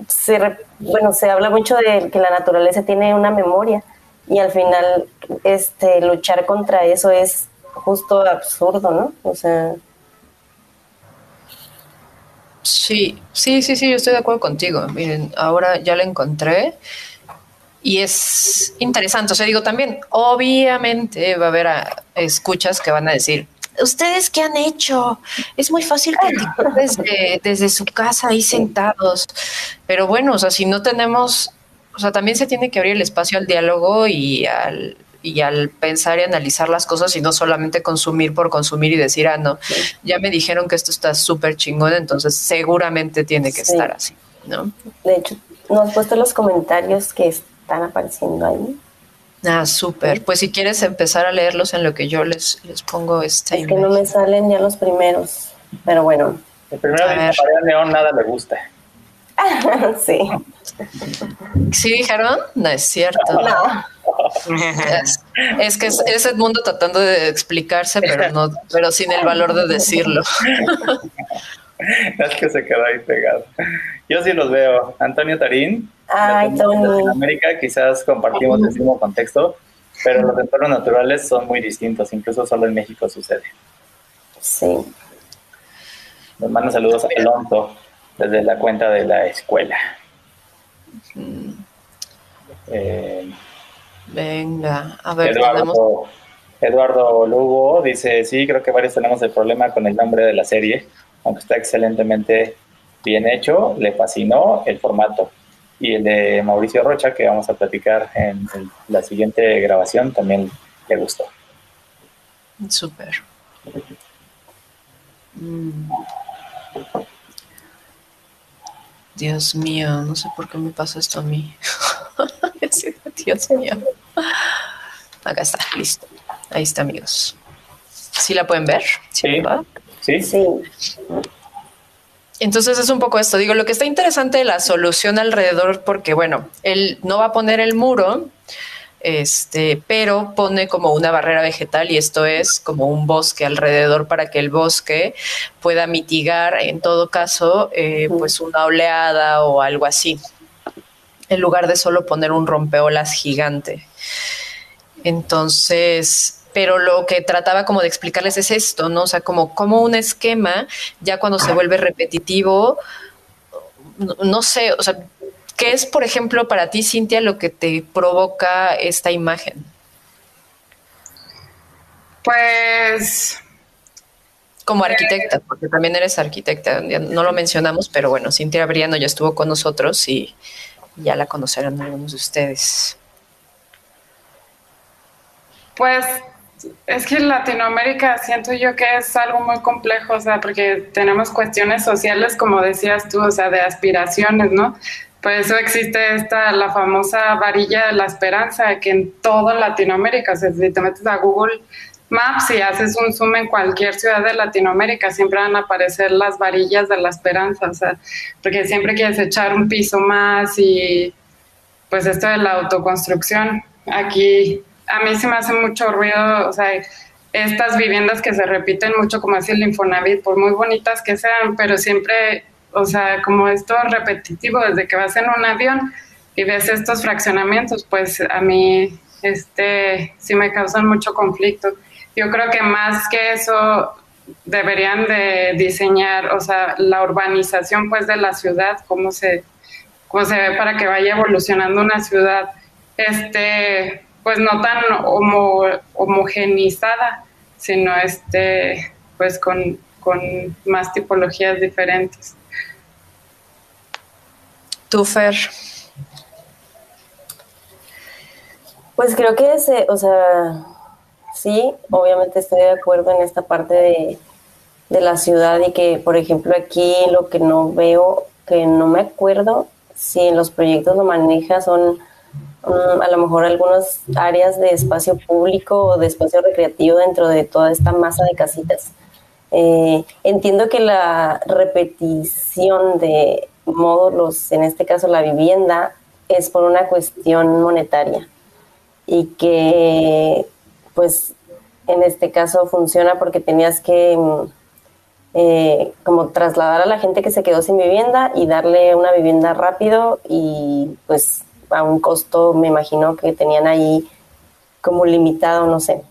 se, bueno, se habla mucho de que la naturaleza tiene una memoria y al final este luchar contra eso es justo absurdo, ¿no? O sea, Sí, sí, sí, sí, yo estoy de acuerdo contigo. Miren, ahora ya la encontré y es interesante. O sea, digo también, obviamente va a haber escuchas que van a decir, ¿ustedes qué han hecho? Es muy fácil criticar desde, desde su casa ahí sentados. Pero bueno, o sea, si no tenemos, o sea, también se tiene que abrir el espacio al diálogo y al, y al pensar y analizar las cosas y no solamente consumir por consumir y decir, ah, no, ya me dijeron que esto está súper chingón, entonces seguramente tiene que estar así, ¿no? De hecho, nos has puesto los comentarios que están apareciendo ahí. Ah, súper. Pues si quieres empezar a leerlos en lo que yo les, les pongo este. Es que no me salen ya los primeros, pero bueno. El primero de León nada me gusta. sí. ¿Sí dijeron? No es cierto. No. Es, que es, el mundo tratando de explicarse, pero no, pero sin el valor de decirlo. Es que se quedó ahí pegado. Yo sí los veo. Antonio Tarín. Ay, En América quizás compartimos el mismo contexto, pero los entornos naturales son muy distintos. Incluso solo en México sucede. Sí. Les mando saludos a Alonso desde la cuenta de la escuela. Eh, Venga, a ver. Eduardo, Eduardo Lugo dice, sí, creo que varios tenemos el problema con el nombre de la serie, aunque está excelentemente bien hecho, le fascinó el formato. Y el de Mauricio Rocha, que vamos a platicar en la siguiente grabación, también le gustó. Súper. Mm. Dios mío, no sé por qué me pasa esto a mí. Dios mío. Acá está, listo. Ahí está, amigos. ¿Sí la pueden ver? Sí. Sí. sí. Entonces es un poco esto. Digo, lo que está interesante de la solución alrededor, porque bueno, él no va a poner el muro, este, pero pone como una barrera vegetal y esto es como un bosque alrededor para que el bosque pueda mitigar en todo caso eh, pues una oleada o algo así en lugar de solo poner un rompeolas gigante. Entonces, pero lo que trataba como de explicarles es esto, ¿no? O sea, como, como un esquema, ya cuando se vuelve repetitivo, no, sé, o sea, ¿qué es, por ejemplo, para ti, Cintia, lo que te provoca esta imagen? Pues... Como arquitecta, porque también eres arquitecta, no lo mencionamos, pero bueno, Cintia Briano ya estuvo con nosotros y ya la conocerán algunos de ustedes. Pues es que en Latinoamérica siento yo que es algo muy complejo, o sea, porque tenemos cuestiones sociales, como decías tú, o sea, de aspiraciones, ¿no? Por eso existe esta, la famosa varilla de la esperanza, que en toda Latinoamérica, o sea, si te metes a Google Maps y haces un zoom en cualquier ciudad de Latinoamérica, siempre van a aparecer las varillas de la esperanza, o sea, porque siempre quieres echar un piso más y pues esto de la autoconstrucción. Aquí a mí se me hace mucho ruido, o sea, estas viviendas que se repiten mucho, como así el Infonavit, por muy bonitas que sean, pero siempre, o sea, como esto repetitivo, desde que vas en un avión y ves estos fraccionamientos, pues a mí este sí me causan mucho conflicto. Yo creo que más que eso deberían de diseñar, o sea, la urbanización pues de la ciudad, cómo se, cómo se ve para que vaya evolucionando una ciudad, este, pues no tan homogenizada, sino este, pues con, con más tipologías diferentes. ¿Tú? Pues creo que ese, o sea, sí, obviamente estoy de acuerdo en esta parte de, la ciudad y que, por ejemplo, aquí lo que no veo, que no me acuerdo si en los proyectos lo maneja son mm, a lo mejor algunas áreas de espacio público o de espacio recreativo dentro de toda esta masa de casitas. Eh, entiendo que la repetición de módulos, en este caso la vivienda, es por una cuestión monetaria y que pues en este caso funciona porque tenías que mm, eh, como trasladar a la gente que se quedó sin vivienda y darle una vivienda rápido y pues a un costo me imagino que tenían ahí como limitado, no sé.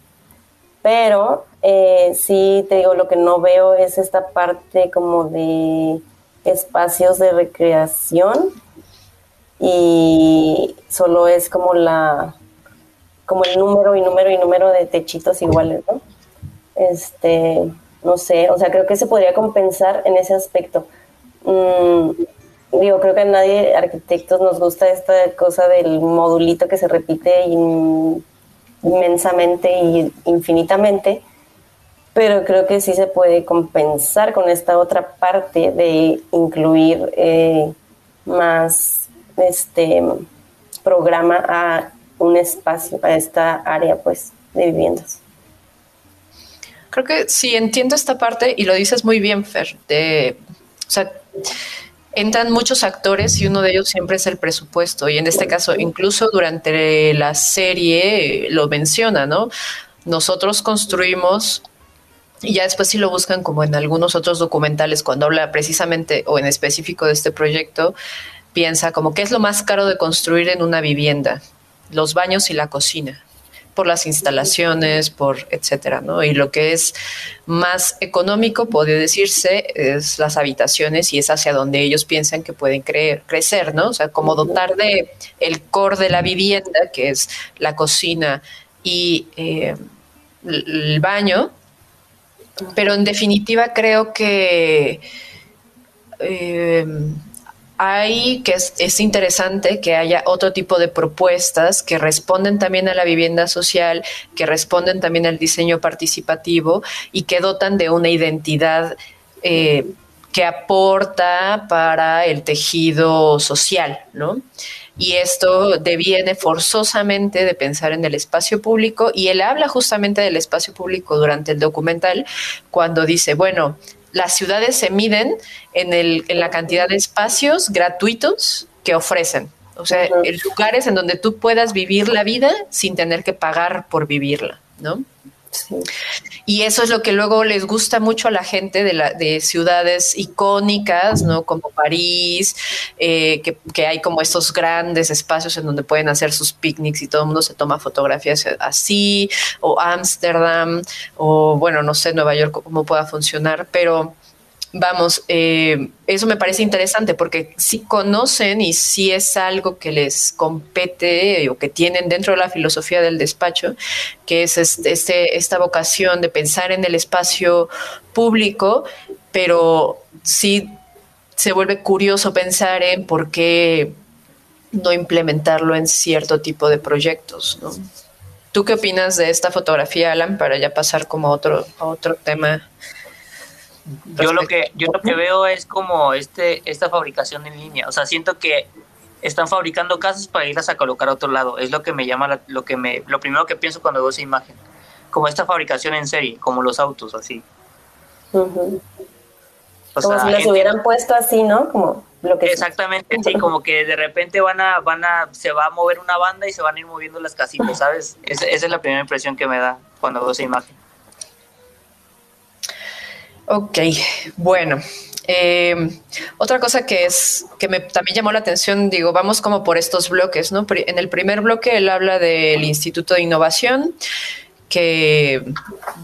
Pero eh, sí, te digo, lo que no veo es esta parte como de espacios de recreación y solo es como la como el número y número y número de techitos iguales, ¿no? Este, no sé, o sea, creo que se podría compensar en ese aspecto. Mm, digo, creo que a nadie, arquitectos, nos gusta esta cosa del modulito que se repite inmensamente y infinitamente, pero creo que sí se puede compensar con esta otra parte de incluir eh, más este programa a un espacio, a esta área pues de viviendas. Creo que sí entiendo esta parte y lo dices muy bien, Fer. De, o sea, entran muchos actores y uno de ellos siempre es el presupuesto. Y en este caso, incluso durante la serie lo menciona, ¿no? Nosotros construimos y ya después si lo buscan como en algunos otros documentales cuando habla precisamente o en específico de este proyecto, piensa como qué es lo más caro de construir en una vivienda, los baños y la cocina por las instalaciones, por etcétera, ¿no? Y lo que es más económico, puede decirse, es las habitaciones y es hacia donde ellos piensan que pueden crecer, ¿no? O sea, como dotar de el core de la vivienda, que es la cocina y eh, el baño, pero en definitiva creo que eh, hay que es, interesante que haya otro tipo de propuestas que responden también a la vivienda social, que responden también al diseño participativo y que dotan de una identidad eh, que aporta para el tejido social, ¿no? Y esto deviene forzosamente de pensar en el espacio público y él habla justamente del espacio público durante el documental cuando dice, bueno, las ciudades se miden en, el, en la cantidad de espacios gratuitos que ofrecen. O sea, lugares en donde tú puedas vivir la vida sin tener que pagar por vivirla, ¿no? Y eso es lo que luego les gusta mucho a la gente de, la, de ciudades icónicas, ¿no? Como París, eh, que, hay como estos grandes espacios en donde pueden hacer sus picnics y todo el mundo se toma fotografías así, o Ámsterdam, o bueno, no sé, Nueva York, cómo pueda funcionar, pero vamos, eh, eso me parece interesante porque si conocen y si es algo que les compete o que tienen dentro de la filosofía del despacho, que es este, esta vocación de pensar en el espacio público, pero sí se vuelve curioso pensar en por qué no implementarlo en cierto tipo de proyectos, ¿no? ¿Tú qué opinas de esta fotografía, Alan, para ya pasar como otro, a otro tema? Yo lo que yo lo que veo es como este esta fabricación en línea, o sea, siento que están fabricando casas para irlas a colocar a otro lado. Es lo que me llama lo que me lo primero que pienso cuando veo esa imagen. Como esta fabricación en serie, como los autos así. como si las hubieran puesto así, ¿no? Como lo que Exactamente, sí, como que de repente van a van a se va a mover una banda y se van a ir moviendo las casitas, ¿sabes? esa es la primera impresión que me da cuando veo esa imagen. Ok, bueno. Eh, otra cosa que es que me también llamó la atención, digo, vamos como por estos bloques, ¿no? En el primer bloque él habla del Instituto de Innovación, que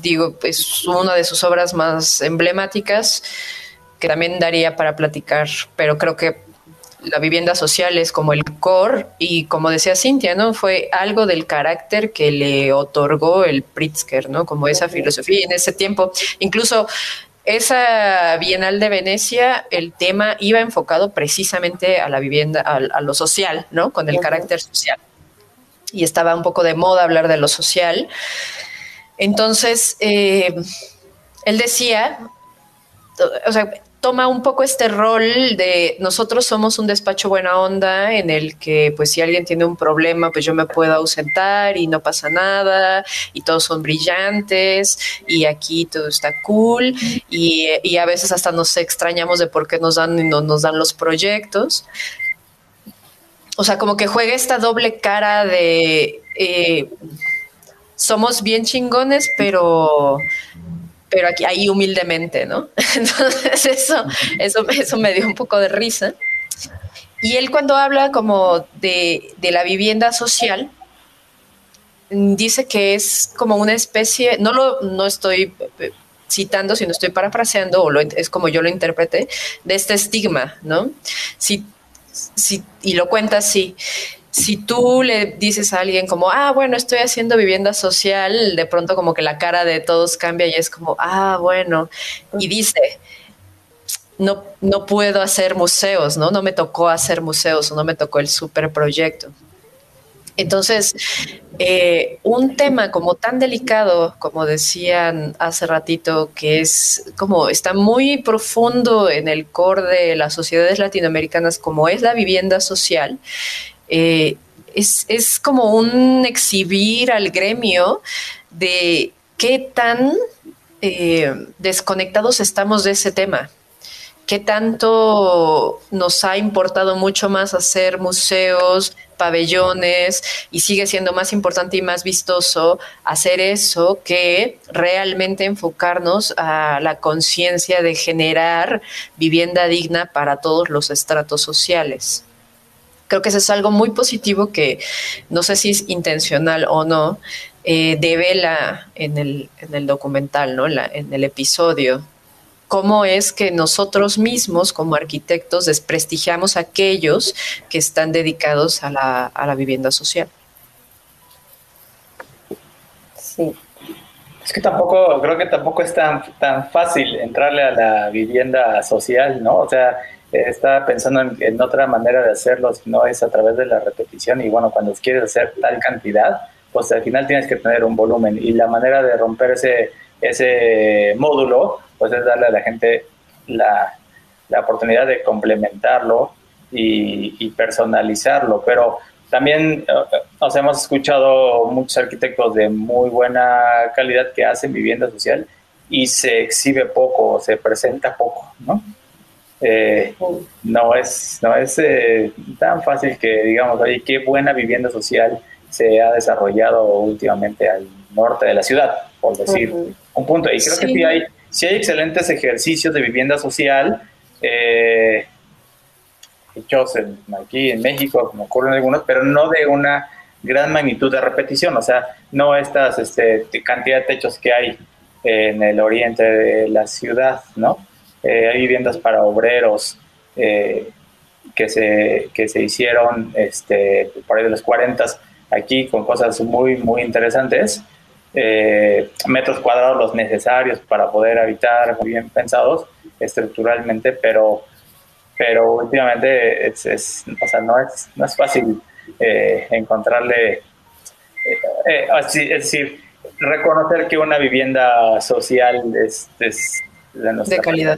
digo, es una de sus obras más emblemáticas, que también daría para platicar, pero creo que la vivienda social es como el core y como decía Cintia, ¿no? Fue algo del carácter que le otorgó el Pritzker, ¿no? Como esa filosofía en ese tiempo. Incluso esa Bienal de Venecia, el tema iba enfocado precisamente a la vivienda, a, lo social, ¿no? Con el carácter social. Y estaba un poco de moda hablar de lo social. Entonces, eh, él decía, o sea, toma un poco este rol de nosotros somos un despacho buena onda en el que pues si alguien tiene un problema pues yo me puedo ausentar y no pasa nada y todos son brillantes y aquí todo está cool y, a veces hasta nos extrañamos de por qué nos dan y no nos dan los proyectos. O sea, como que juega esta doble cara de eh, somos bien chingones, pero pero aquí ahí humildemente, ¿no? Entonces eso, eso, eso me dio un poco de risa. Y él cuando habla como de, la vivienda social, dice que es como una especie, no lo no estoy eh, citando, sino estoy parafraseando, o es como yo lo interpreté, de este estigma, ¿no? Si, si, y lo cuenta así. Si tú le dices a alguien como, ah, bueno, estoy haciendo vivienda social, de pronto como que la cara de todos cambia y es como, ah, bueno, y dice, no, no puedo hacer museos, ¿no? No me tocó hacer museos o no me tocó el superproyecto. Entonces, eh, un tema como tan delicado, como decían hace ratito, que es como está muy profundo en el core de las sociedades latinoamericanas, como es la vivienda social, eh, es, como un exhibir al gremio de qué tan eh, desconectados estamos de ese tema qué tanto nos ha importado mucho más hacer museos, pabellones y sigue siendo más importante y más vistoso hacer eso que realmente enfocarnos a la conciencia de generar vivienda digna para todos los estratos sociales. Creo que eso es algo muy positivo que no sé si es intencional o no, eh, devela en el, en el documental, ¿no? en el episodio cómo es que nosotros mismos como arquitectos desprestigiamos a aquellos que están dedicados a la, vivienda social. Sí. Es que tampoco, creo que tampoco es tan, tan fácil entrarle a la vivienda social, ¿no? O sea, está pensando en, otra manera de hacerlo, no es a través de la repetición y bueno, cuando quieres hacer tal cantidad, pues al final tienes que tener un volumen y la manera de romper ese, ese módulo pues es darle a la gente la, oportunidad de complementarlo y, personalizarlo. Pero también nos hemos escuchado muchos arquitectos de muy buena calidad que hacen vivienda social y se exhibe poco, se presenta poco, ¿no? Eh, no es, no es eh, tan fácil que digamos, oye, qué buena vivienda social se ha desarrollado últimamente al norte de la ciudad, por decir un punto. Y creo que sí hay sí hay excelentes ejercicios de vivienda social eh, hechos aquí en México, como ocurren algunos, pero no de una gran magnitud de repetición, o sea, no estas este, cantidad de techos que hay en el oriente de la ciudad, ¿no? Eh, hay viviendas para obreros eh, que, se, que se hicieron este, por ahí de los 40 aquí con cosas muy, muy interesantes. Eh, metros cuadrados los necesarios para poder habitar, muy bien pensados estructuralmente, pero, pero últimamente es, es, o sea, no, es, no es fácil encontrarle, eh, es decir, reconocer que una vivienda social es, de, de, calidad.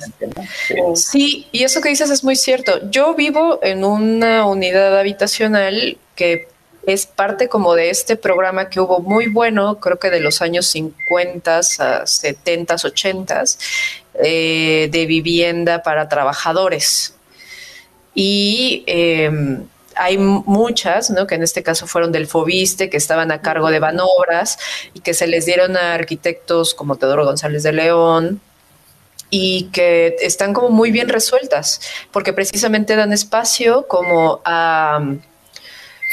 sí. y eso que dices es muy cierto. Yo vivo en una unidad habitacional que es parte como de este programa que hubo muy bueno, creo que de los años 50 a 70, 80, eh, de vivienda para trabajadores. Y em, hay muchas, ¿no? que en este caso fueron del Fobiste, que estaban a cargo de Banobras y que se les dieron a arquitectos como Teodoro González de León, y que están como muy bien resueltas, porque precisamente dan espacio como a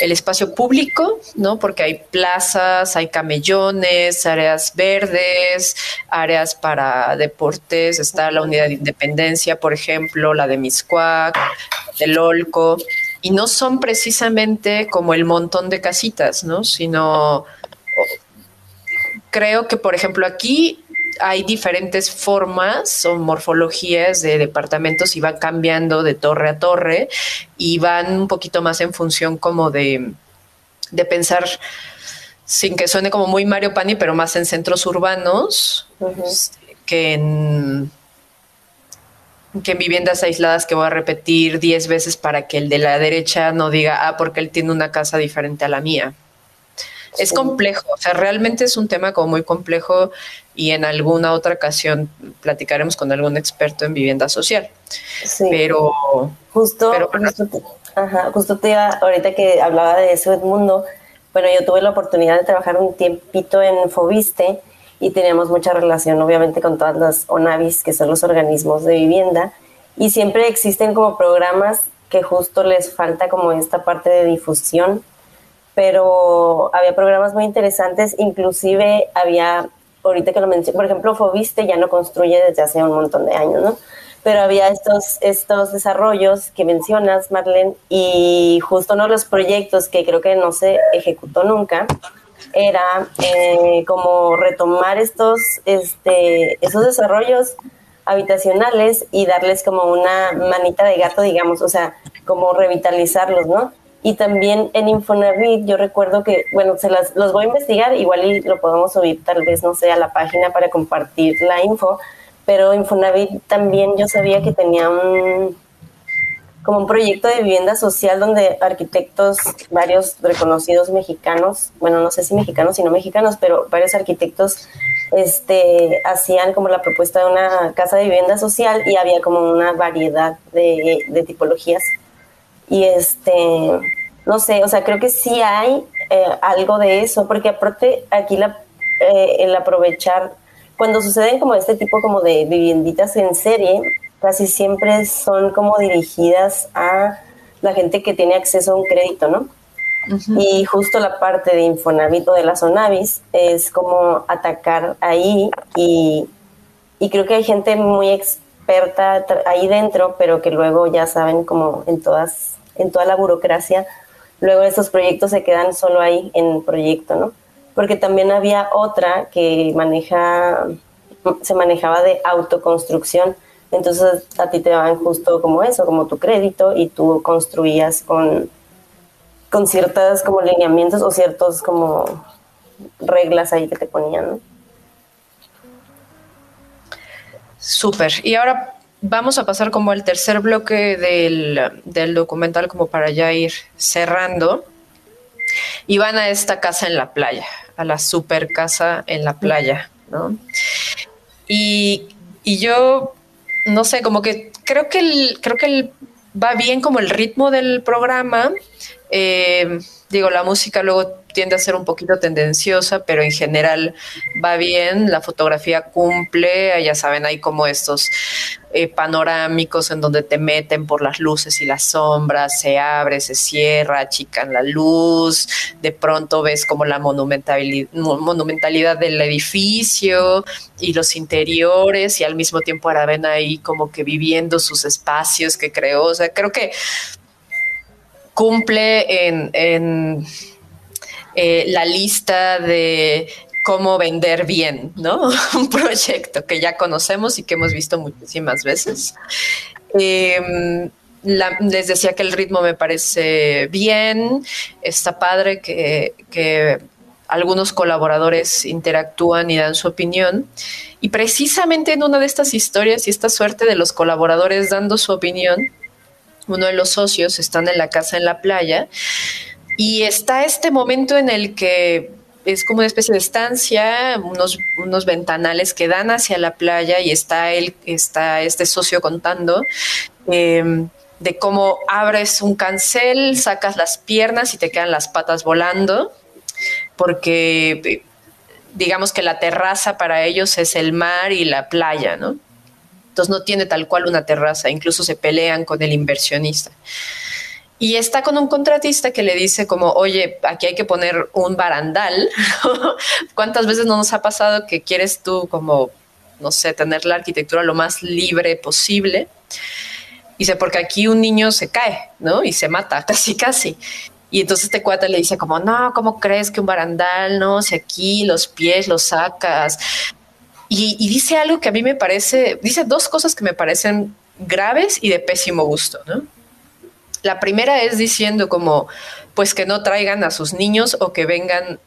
el espacio público, ¿no? Porque hay plazas, hay camellones, áreas verdes, áreas para deportes, está la unidad de independencia, por ejemplo, la de Miscuac, del Olco, y no son precisamente como el montón de casitas, ¿no? Sino creo que, por ejemplo, aquí hay diferentes formas o morfologías de departamentos y van cambiando de torre a torre y van un poquito más en función como de, pensar sin que suene como muy Mario Pani, pero más en centros urbanos que en que en viviendas aisladas que voy a repetir 10 veces para que el de la derecha no diga, ah, porque él tiene una casa diferente a la mía. Es complejo, o sea, realmente es un tema como muy complejo y en alguna otra ocasión platicaremos con algún experto en vivienda social. Sí. Pero justo, justo, te, ajá, justo te iba, ahorita que hablaba de eso Edmundo, bueno, yo tuve la oportunidad de trabajar un tiempito en Fobiste y teníamos mucha relación obviamente con todas las ONAVIS, que son los organismos de vivienda, y siempre existen como programas que justo les falta como esta parte de difusión pero había programas muy interesantes, inclusive había, ahorita que lo mencioné, por ejemplo, Fobiste ya no construye desde hace un montón de años, ¿no? Pero había estos, estos desarrollos que mencionas, Marlene, y justo uno de los proyectos que creo que no se ejecutó nunca era eh, como retomar estos, este, esos desarrollos habitacionales y darles como una manita de gato, digamos, o sea, como revitalizarlos, ¿no? Y también en Infonavit, yo recuerdo que, bueno, se las, los voy a investigar, igual y lo podemos subir tal vez, no sé, a la página para compartir la info, pero Infonavit también yo sabía que tenía un, como un proyecto de vivienda social donde arquitectos, varios reconocidos mexicanos, bueno, no sé si mexicanos, sino mexicanos, pero varios arquitectos este, hacían como la propuesta de una casa de vivienda social y había como una variedad de, de tipologías. Y este, no sé, o sea, creo que sí hay eh, algo de eso, porque aparte aquí la, eh, el aprovechar, cuando suceden como este tipo como de vivienditas en serie, casi siempre son como dirigidas a la gente que tiene acceso a un crédito, ¿no? Y justo la parte de Infonavit o de la Sonavis es como atacar ahí y, y creo que hay gente muy experta ahí dentro, pero que luego ya saben como en todas, en toda la burocracia, luego esos proyectos se quedan solo ahí en proyecto, ¿no? Porque también había otra que maneja, se manejaba de autoconstrucción, entonces a ti te daban justo como eso, como tu crédito y tú construías con con ciertas como lineamientos o ciertos como reglas ahí que te ponían, ¿no? Súper. Y ahora vamos a pasar como al tercer bloque del, del, documental como para ya ir cerrando. Y van a esta casa en la playa, a la super casa en la playa, ¿no? Y, y yo, no sé, como que creo que creo que el, va bien como el ritmo del programa, eh, digo, la música luego tiende a ser un poquito tendenciosa, pero en general va bien, la fotografía cumple, ya saben, hay como estos eh, panorámicos en donde te meten por las luces y las sombras, se abre, se cierra, achican la luz, de pronto ves como la monumentalidad, monumentalidad del edificio y los interiores y al mismo tiempo ahora ven ahí como que viviendo sus espacios que creó, o sea, creo que cumple en, eh, la lista de cómo vender bien, ¿no? Un proyecto que ya conocemos y que hemos visto muchísimas veces. Em, les decía que el ritmo me parece bien, está padre que, algunos colaboradores interactúan y dan su opinión. Y precisamente en una de estas historias y esta suerte de los colaboradores dando su opinión, uno de los socios están en la casa en la playa y está este momento en el que es como una especie de estancia, unos, unos ventanales que dan hacia la playa y está, él, está este socio contando em, de cómo abres un cancel, sacas las piernas y te quedan las patas volando, porque digamos que la terraza para ellos es el mar y la playa, ¿no? Entonces no tiene tal cual una terraza, incluso se pelean con el inversionista. Y está con un contratista que le dice como, oye, aquí hay que poner un barandal. ¿Cuántas veces no nos ha pasado que quieres tú como, no sé, tener la arquitectura lo más libre posible? Dice, porque aquí un niño se cae, ¿no? Y se mata, casi, casi. Y entonces este cuate le dice como, no, ¿cómo crees que un barandal, no? Si aquí los pies los sacas, y, dice algo que a mí me parece, dice dos cosas que me parecen graves y de pésimo gusto, ¿no? La primera es diciendo como, pues que no traigan a sus niños o que vengan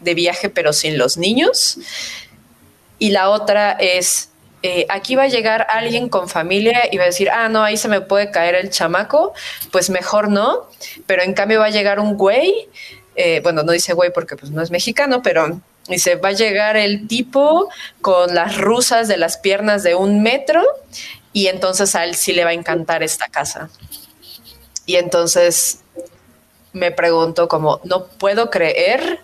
de viaje pero sin los niños. Y la otra es, eh, aquí va a llegar alguien con familia y va a decir, ah, no, ahí se me puede caer el chamaco, pues mejor no, pero en cambio va a llegar un güey, eh, bueno, no dice güey porque pues no es mexicano, pero Dice, va a llegar el tipo con las rusas de las piernas de un metro y entonces a él sí le va a encantar esta casa. Y entonces me pregunto como, no puedo creer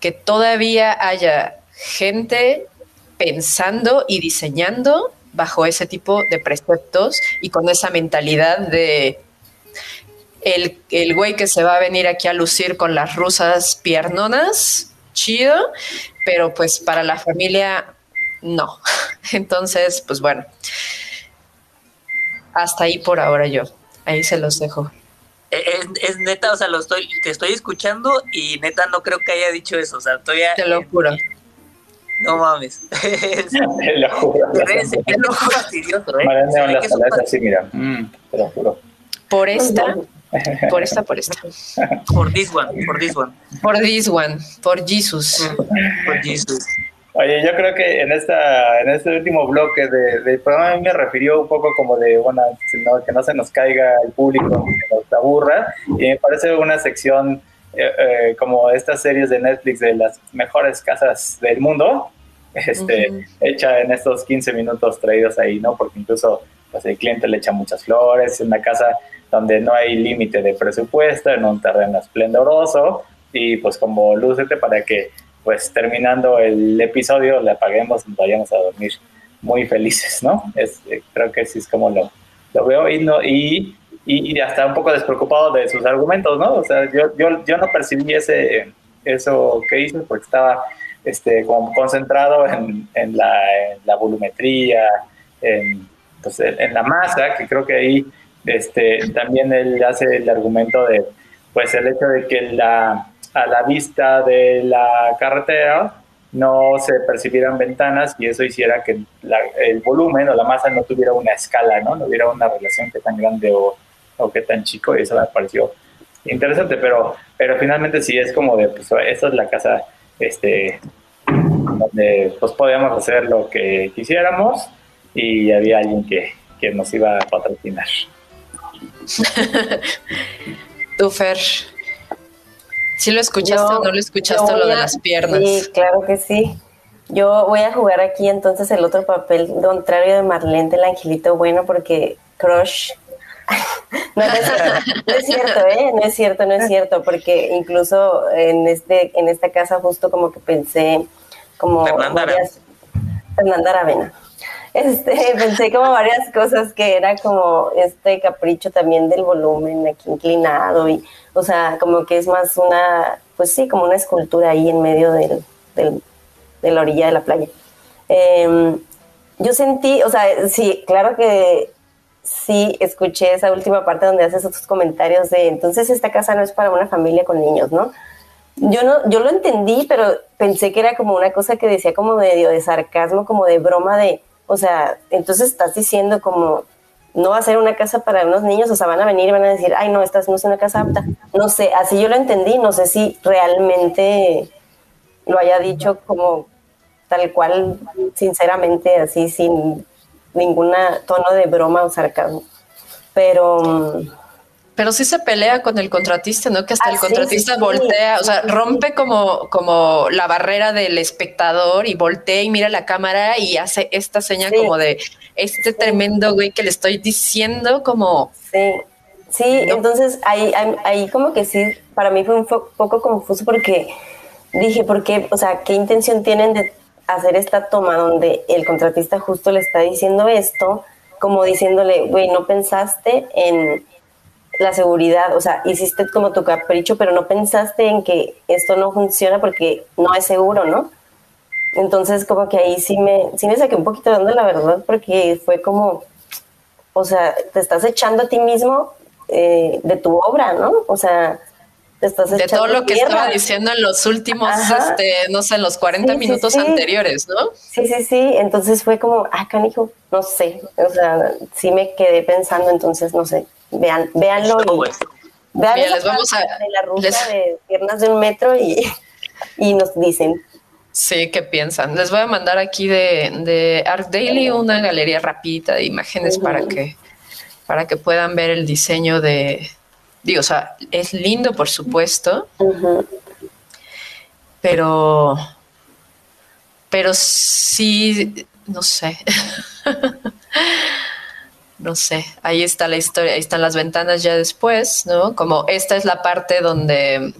que todavía haya gente pensando y diseñando bajo ese tipo de preceptos y con esa mentalidad de el, el güey que se va a venir aquí a lucir con las rusas piernonas, chido, pero pues para la familia no. Entonces, pues bueno, hasta ahí por ahora yo. Ahí se los dejo. Eh, es, es, neta, o sea, lo estoy, te estoy escuchando y neta no creo que haya dicho eso. O sea, estoy Te lo juro. No mames. te lo juro. Es lo fastidioso, ¿eh? Mariana, las palabras así, mira. Mm, te lo juro. Por esta, por esta, por esta. Por this one, por this one. Por this one, por Jesus. Por Jesus. Oye, yo creo que en esta en este último bloque de, del programa a mí me refirió un poco como de, bueno, no, que no se nos caiga el público, que nos aburra, y me parece una sección eh, eh, como estas series de Netflix de las mejores casas del mundo, este, uh -huh. hecha en estos 15 minutos traídos ahí, ¿no? Porque incluso pues, el cliente le echa muchas flores, es una casa donde no hay límite de presupuesto, en un terreno esplendoroso, y pues como lúcete para que pues terminando el episodio le apaguemos y vayamos a dormir muy felices, ¿no? Es, creo que sí es como lo, lo veo y, no, y, y, hasta un poco despreocupado de sus argumentos, ¿no? O sea, yo, yo, yo no percibí ese, eso que hizo porque estaba este, como concentrado en, en, la, en la, volumetría, en, pues, en, la masa, que creo que ahí este, también él hace el argumento de, pues, el hecho de que la a la vista de la carretera no se percibieran ventanas y eso hiciera que la, el volumen o la masa no tuviera una escala, ¿no? No hubiera una relación que tan grande o, o que tan chico y eso me pareció interesante, pero, pero finalmente sí es como de, pues esa es la casa este, donde pues podíamos hacer lo que quisiéramos y había alguien que, que nos iba a patrocinar. Tú, Fer, ¿Sí lo escuchaste yo, o no lo escuchaste lo de a, las piernas? Sí, claro que sí. Yo voy a jugar aquí entonces el otro papel contrario de Marlene del Angelito Bueno porque Crush... no, no, es cierto, no es cierto, ¿eh? No es cierto, no es cierto, porque incluso en, este, en esta casa justo como que pensé como... Fernanda varias, Fernanda Aravena. Este, pensé como varias cosas que era como este capricho también del volumen aquí inclinado y o sea, como que es más una, pues sí, como una escultura ahí en medio del, del, de la orilla de la playa. Eh, yo sentí, o sea, sí, claro que sí escuché esa última parte donde haces esos comentarios de, entonces esta casa no es para una familia con niños, ¿no? Yo no, yo lo entendí, pero pensé que era como una cosa que decía como medio de sarcasmo, como de broma de, o sea, entonces estás diciendo como, no va a ser una casa para unos niños, o sea, van a venir y van a decir, ay, no, esta no es una casa apta. No sé, así yo lo entendí, no sé si realmente lo haya dicho como tal cual, sinceramente, así, sin ninguna tono de broma o sarcasmo. Pero... Pero sí se pelea con el contratista, ¿no? Que hasta ah, el contratista sí, sí, voltea, sí. o sea, rompe como, como la barrera del espectador y voltea y mira la cámara y hace esta señal como de este tremendo güey que le estoy diciendo como... Sí, sí, no. entonces ahí, ahí, ahí, como que sí, para mí fue un poco confuso porque dije, ¿por qué? O sea, ¿qué intención tienen de hacer esta toma donde el contratista justo le está diciendo esto, como diciéndole, güey, no pensaste en la seguridad, o sea, hiciste como tu capricho, pero no pensaste en que esto no funciona porque no es seguro, ¿no? Entonces, como que ahí sí me, sí me saqué un poquito de onda, la verdad, porque fue como, o sea, te estás echando a ti mismo eh, de tu obra, ¿no? O sea, te estás de todo lo que tierra. estaba diciendo en los últimos, este, no sé, en los 40 sí, minutos sí, sí. anteriores, ¿no? Sí, sí, sí. Entonces fue como, ah, canijo, no sé. O sea, sí me quedé pensando, entonces, no sé. Vean, véanlo y vean Mira, les vamos a de la ruta les... de piernas de un metro y, y nos dicen. Sí, ¿qué piensan? Les voy a mandar aquí de, de Art Daily una galería rapidita de imágenes uh -huh. para que para que puedan ver el diseño de, digo, o sea, es lindo por supuesto, uh -huh. pero, pero sí, no sé, no sé, ahí está la historia, ahí están las ventanas ya después, ¿no? Como esta es la parte donde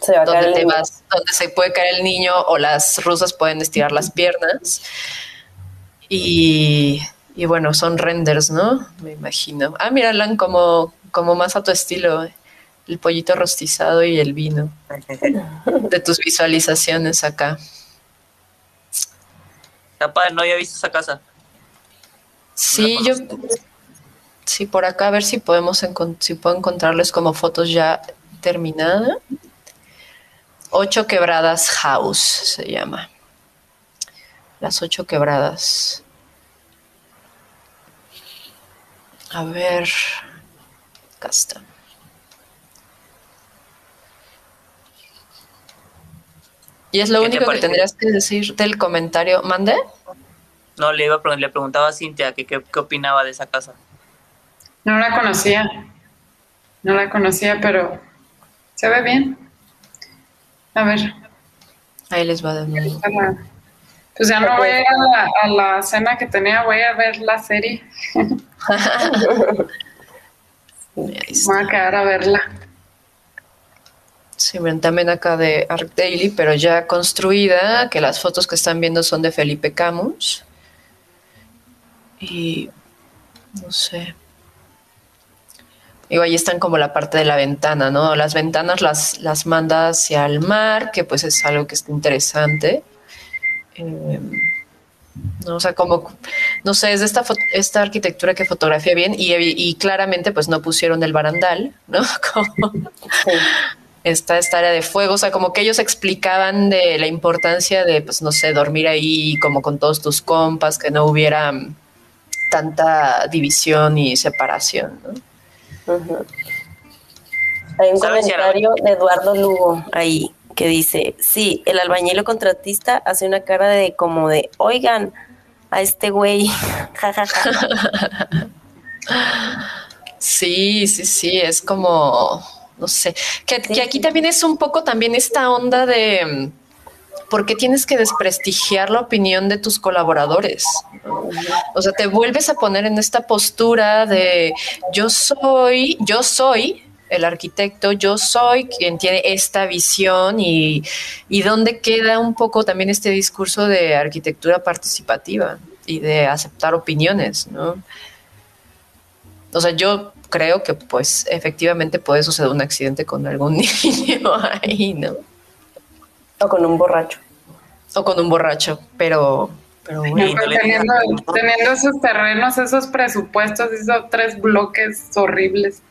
se va donde te vas, donde se puede caer el niño o las rusas pueden estirar las piernas y, y bueno, son renders, ¿no? Me imagino. Ah, mira, Alan, como como más a tu estilo, el pollito rostizado y el vino de tus visualizaciones acá. Padre, no había visto esa casa. Sí, yo sí por acá a ver si podemos si puedo encontrarles como fotos ya terminada. Ocho quebradas house se llama. Las ocho quebradas. A ver, acá está. Y es lo único que tendrías que decir del comentario. ¿Mande? No, le, iba le preguntaba a Cintia que qué opinaba de esa casa. No la conocía. No la conocía, pero se ve bien. A ver. Ahí les va de nuevo. Pues ya no voy a ir a la, cena que tenía, voy a ver la serie. voy a quedar a verla. Sí, ven también acá de Arc Daily, pero ya construida, que las fotos que están viendo son de Felipe Camus. Y no sé. Digo, ahí están como la parte de la ventana, ¿no? Las ventanas las, las manda hacia el mar, que pues es algo que está interesante. Em, no, o sea, como, no sé, es de esta, esta arquitectura que fotografía bien y, y, claramente pues no pusieron el barandal, ¿no? Como está esta área de fuego, o sea, como que ellos explicaban de la importancia de, pues no sé, dormir ahí como con todos tus compas, que no hubiera tanta división y separación, ¿no? Hay un comentario de Eduardo Lugo ahí que dice, sí, el albañil o contratista hace una cara de como de, oigan, a este güey, Sí, sí, sí, es como, no sé, que, que aquí también es un poco también esta onda de ¿por qué tienes que desprestigiar la opinión de tus colaboradores? O sea, te vuelves a poner en esta postura de yo soy, yo soy el arquitecto, yo soy quien tiene esta visión y, y dónde queda un poco también este discurso de arquitectura participativa y de aceptar opiniones, ¿no? O sea, yo creo que pues efectivamente puede suceder un accidente con algún niño ahí, ¿no? O con un borracho. O con un borracho, pero... pero teniendo, esos terrenos, esos presupuestos, esos tres bloques horribles.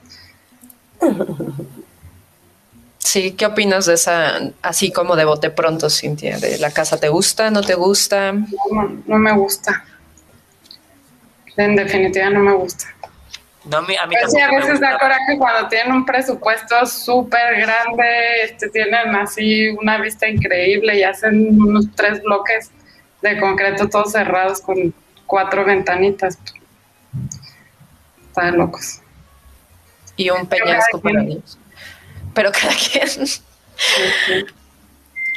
Sí, ¿qué opinas de esa, así como de bote pronto, Cintia? ¿De la casa te gusta, no te gusta? No, no me gusta. En definitiva no me gusta. No, a mí, pues a veces da coraje cuando tienen un presupuesto súper grande, este, tienen así una vista increíble y hacen unos tres bloques de concreto todos cerrados con cuatro ventanitas. Están locos. Y un peñasco para niños. Pero cada quien.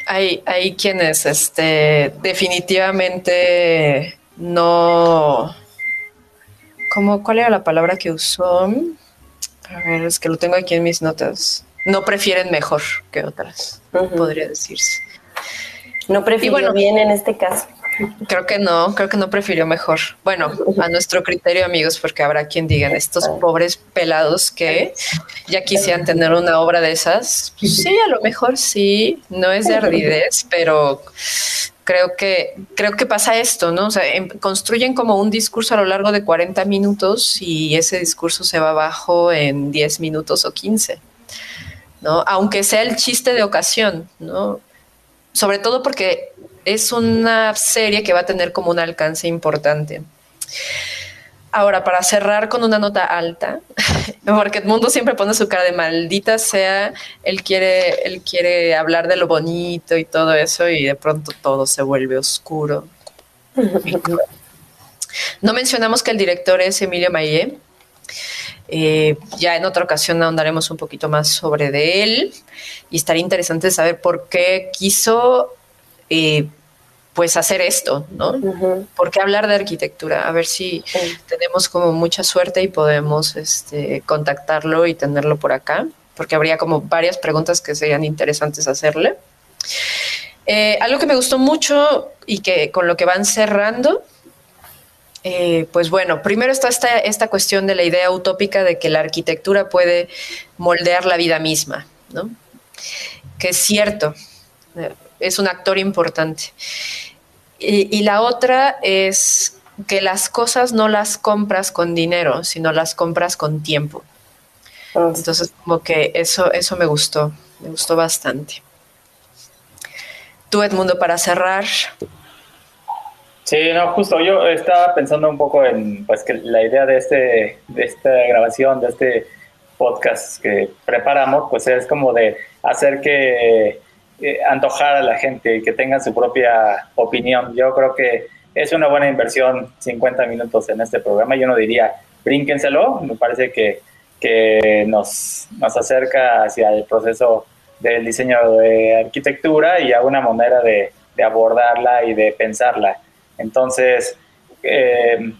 hay, hay quienes este, definitivamente no ¿Cómo, ¿Cuál era la palabra que usó? A ver, es que lo tengo aquí en mis notas. No prefieren mejor que otras, podría decirse. No prefirió bien en este caso. Creo que no, creo que no prefirió mejor. Bueno, a nuestro criterio, amigos, porque habrá quien digan, estos pobres pelados que ya quisieran tener una obra de esas. sí, a lo mejor sí, no es de ardidez, pero creo que, creo que pasa esto, ¿no? O sea, em, construyen como un discurso a lo largo de 40 minutos y ese discurso se va abajo en 10 minutos o 15, ¿no? Aunque sea el chiste de ocasión, ¿no? Sobre todo porque es una serie que va a tener como un alcance importante. Ahora, para cerrar con una nota alta, porque el mundo siempre pone su cara de maldita sea, él quiere, él quiere hablar de lo bonito y todo eso, y de pronto todo se vuelve oscuro. No mencionamos que el director es Emilio Maillé. Eh, ya en otra ocasión ahondaremos un poquito más sobre de él y estaría interesante saber por qué quiso eh, pues hacer esto, ¿no? ¿Por qué hablar de arquitectura? A ver si tenemos como mucha suerte y podemos este, contactarlo y tenerlo por acá, porque habría como varias preguntas que serían interesantes hacerle. Eh, algo que me gustó mucho y que con lo que van cerrando eh, pues bueno, primero está esta, esta, cuestión de la idea utópica de que la arquitectura puede moldear la vida misma, ¿no? Que es cierto, es un actor importante. Y, la otra es que las cosas no las compras con dinero, sino las compras con tiempo. Ah. Entonces, como que eso, eso me gustó, me gustó bastante. Tú, Edmundo, para cerrar, Sí, no, justo yo estaba pensando un poco en pues que la idea de este de esta grabación, de este podcast que preparamos, pues es como de hacer que eh, antojar a la gente y que tengan su propia opinión. Yo creo que es una buena inversión 50 minutos en este programa. Yo no diría brínquenselo, me parece que, que nos, nos acerca hacia el proceso del diseño de arquitectura y a una manera de, de abordarla y de pensarla. Entonces, eh,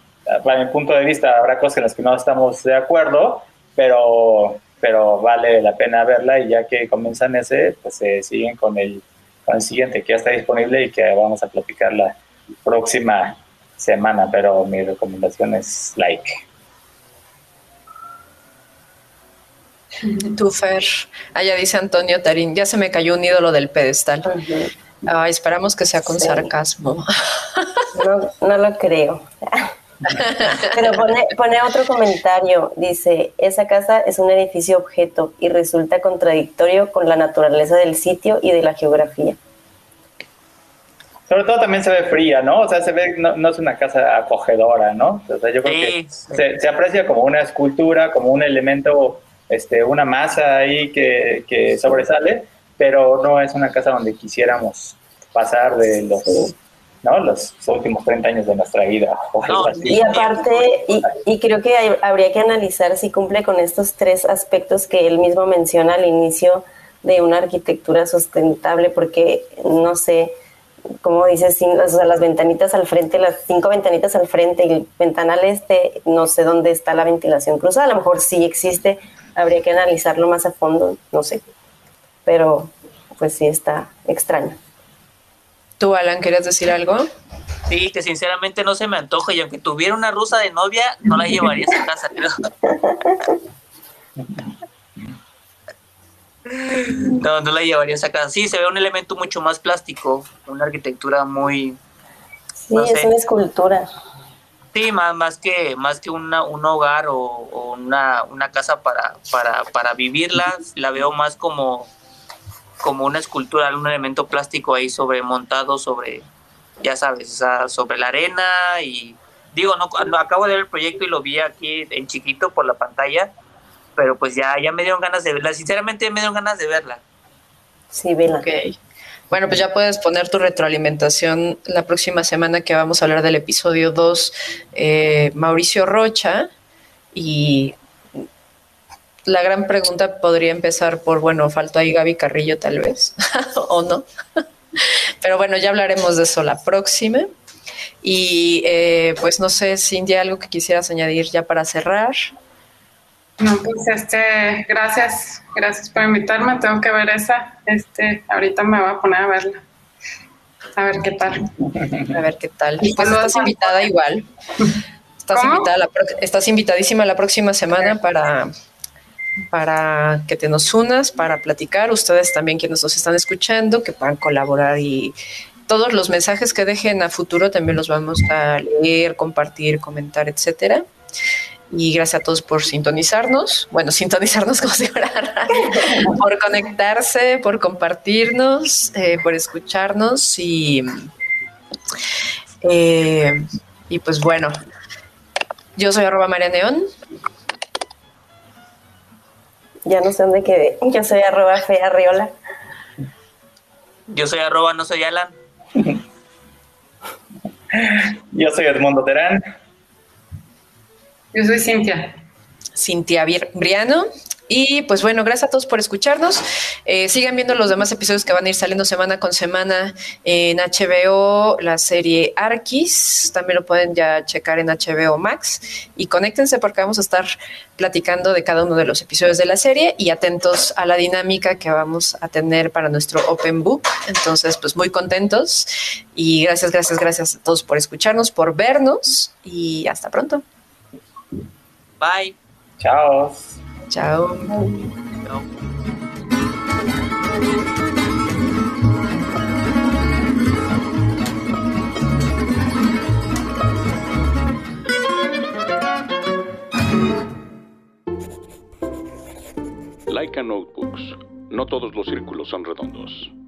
para mi punto de vista, habrá cosas en las que no estamos de acuerdo, pero, pero vale la pena verla y ya que comienzan ese, pues se siguen con el, con el siguiente que ya está disponible y que vamos a platicar la próxima semana, pero mi recomendación es like. Tu Fer, allá dice Antonio Tarín, ya se me cayó un ídolo del pedestal esperamos que sea con sarcasmo. No, no lo creo. Pero pone, pone, otro comentario, dice, esa casa es un edificio objeto y resulta contradictorio con la naturaleza del sitio y de la geografía. Sobre todo también se ve fría, ¿no? O sea, se ve, no, es una casa acogedora, ¿no? O sea, yo creo que se, se, aprecia como una escultura, como un elemento, este, una masa ahí que, que sobresale, pero no es una casa donde quisiéramos pasar de los, ¿no? los últimos 30 años de nuestra vida. Y aparte, y, creo que habría que analizar si cumple con estos tres aspectos que él mismo menciona al inicio de una arquitectura sustentable, porque no sé, como dices, las ventanitas al frente, las cinco ventanitas al frente y el ventanal este, no sé dónde está la ventilación cruzada, a lo mejor sí existe, habría que analizarlo más a fondo, no sé pero pues sí está extraño. ¿Tú, Alan, querías decir algo? Sí, que sinceramente no se me antoja y aunque tuviera una rusa de novia, no la llevaría a esa casa. No, no la llevaría a esa casa. Sí, se ve un elemento mucho más plástico, una arquitectura muy... Sí, es una escultura. Sí, más, más que, más que una, un hogar o, una, una, casa para, para, para vivirla, la veo más como como una escultura, un elemento plástico ahí sobre montado sobre, ya sabes, sobre la arena y digo, no, acabo de ver el proyecto y lo vi aquí en chiquito por la pantalla, pero pues ya, ya me dieron ganas de verla, sinceramente me dieron ganas de verla. Sí, vela. Ok. Bueno, pues ya puedes poner tu retroalimentación la próxima semana que vamos a hablar del episodio 2, eh, Mauricio Rocha, y la gran pregunta podría empezar por, bueno, faltó ahí Gaby Carrillo tal vez, o no. Pero bueno, ya hablaremos de eso la próxima. Y eh, pues no sé, Cindy, algo que quisieras añadir ya para cerrar. No, pues este, gracias, gracias por invitarme, tengo que ver esa, este, ahorita me voy a poner a verla, a ver qué tal. A ver qué tal. Pues estás invitada igual. Estás, invitada estás invitadísima la próxima semana para para que te nos unas, para platicar, ustedes también quienes nos están escuchando, que puedan colaborar y todos los mensajes que dejen a futuro también los vamos a leer, compartir, comentar, etcétera. Y gracias a todos por sintonizarnos. Bueno, sintonizarnos como si fuera por conectarse, por compartirnos, eh, por escucharnos y, eh, y pues bueno, yo soy arroba María Neón. Ya no sé dónde quedé. Yo soy arroba fea riola. Yo soy arroba no soy Alan. Yo soy Edmundo Terán. Yo soy Cintia. Cintia Briano. Y pues bueno, gracias a todos por escucharnos. Eh, sigan viendo los demás episodios que van a ir saliendo semana con semana en HBO, la serie Arquis. También lo pueden ya checar en HBO Max. Y conéctense porque vamos a estar platicando de cada uno de los episodios de la serie y atentos a la dinámica que vamos a tener para nuestro Open Book. Entonces, pues muy contentos. Y gracias, gracias, gracias a todos por escucharnos, por vernos. Y hasta pronto. Bye. Chao. Chao. Laika Notebooks. No todos los círculos son redondos.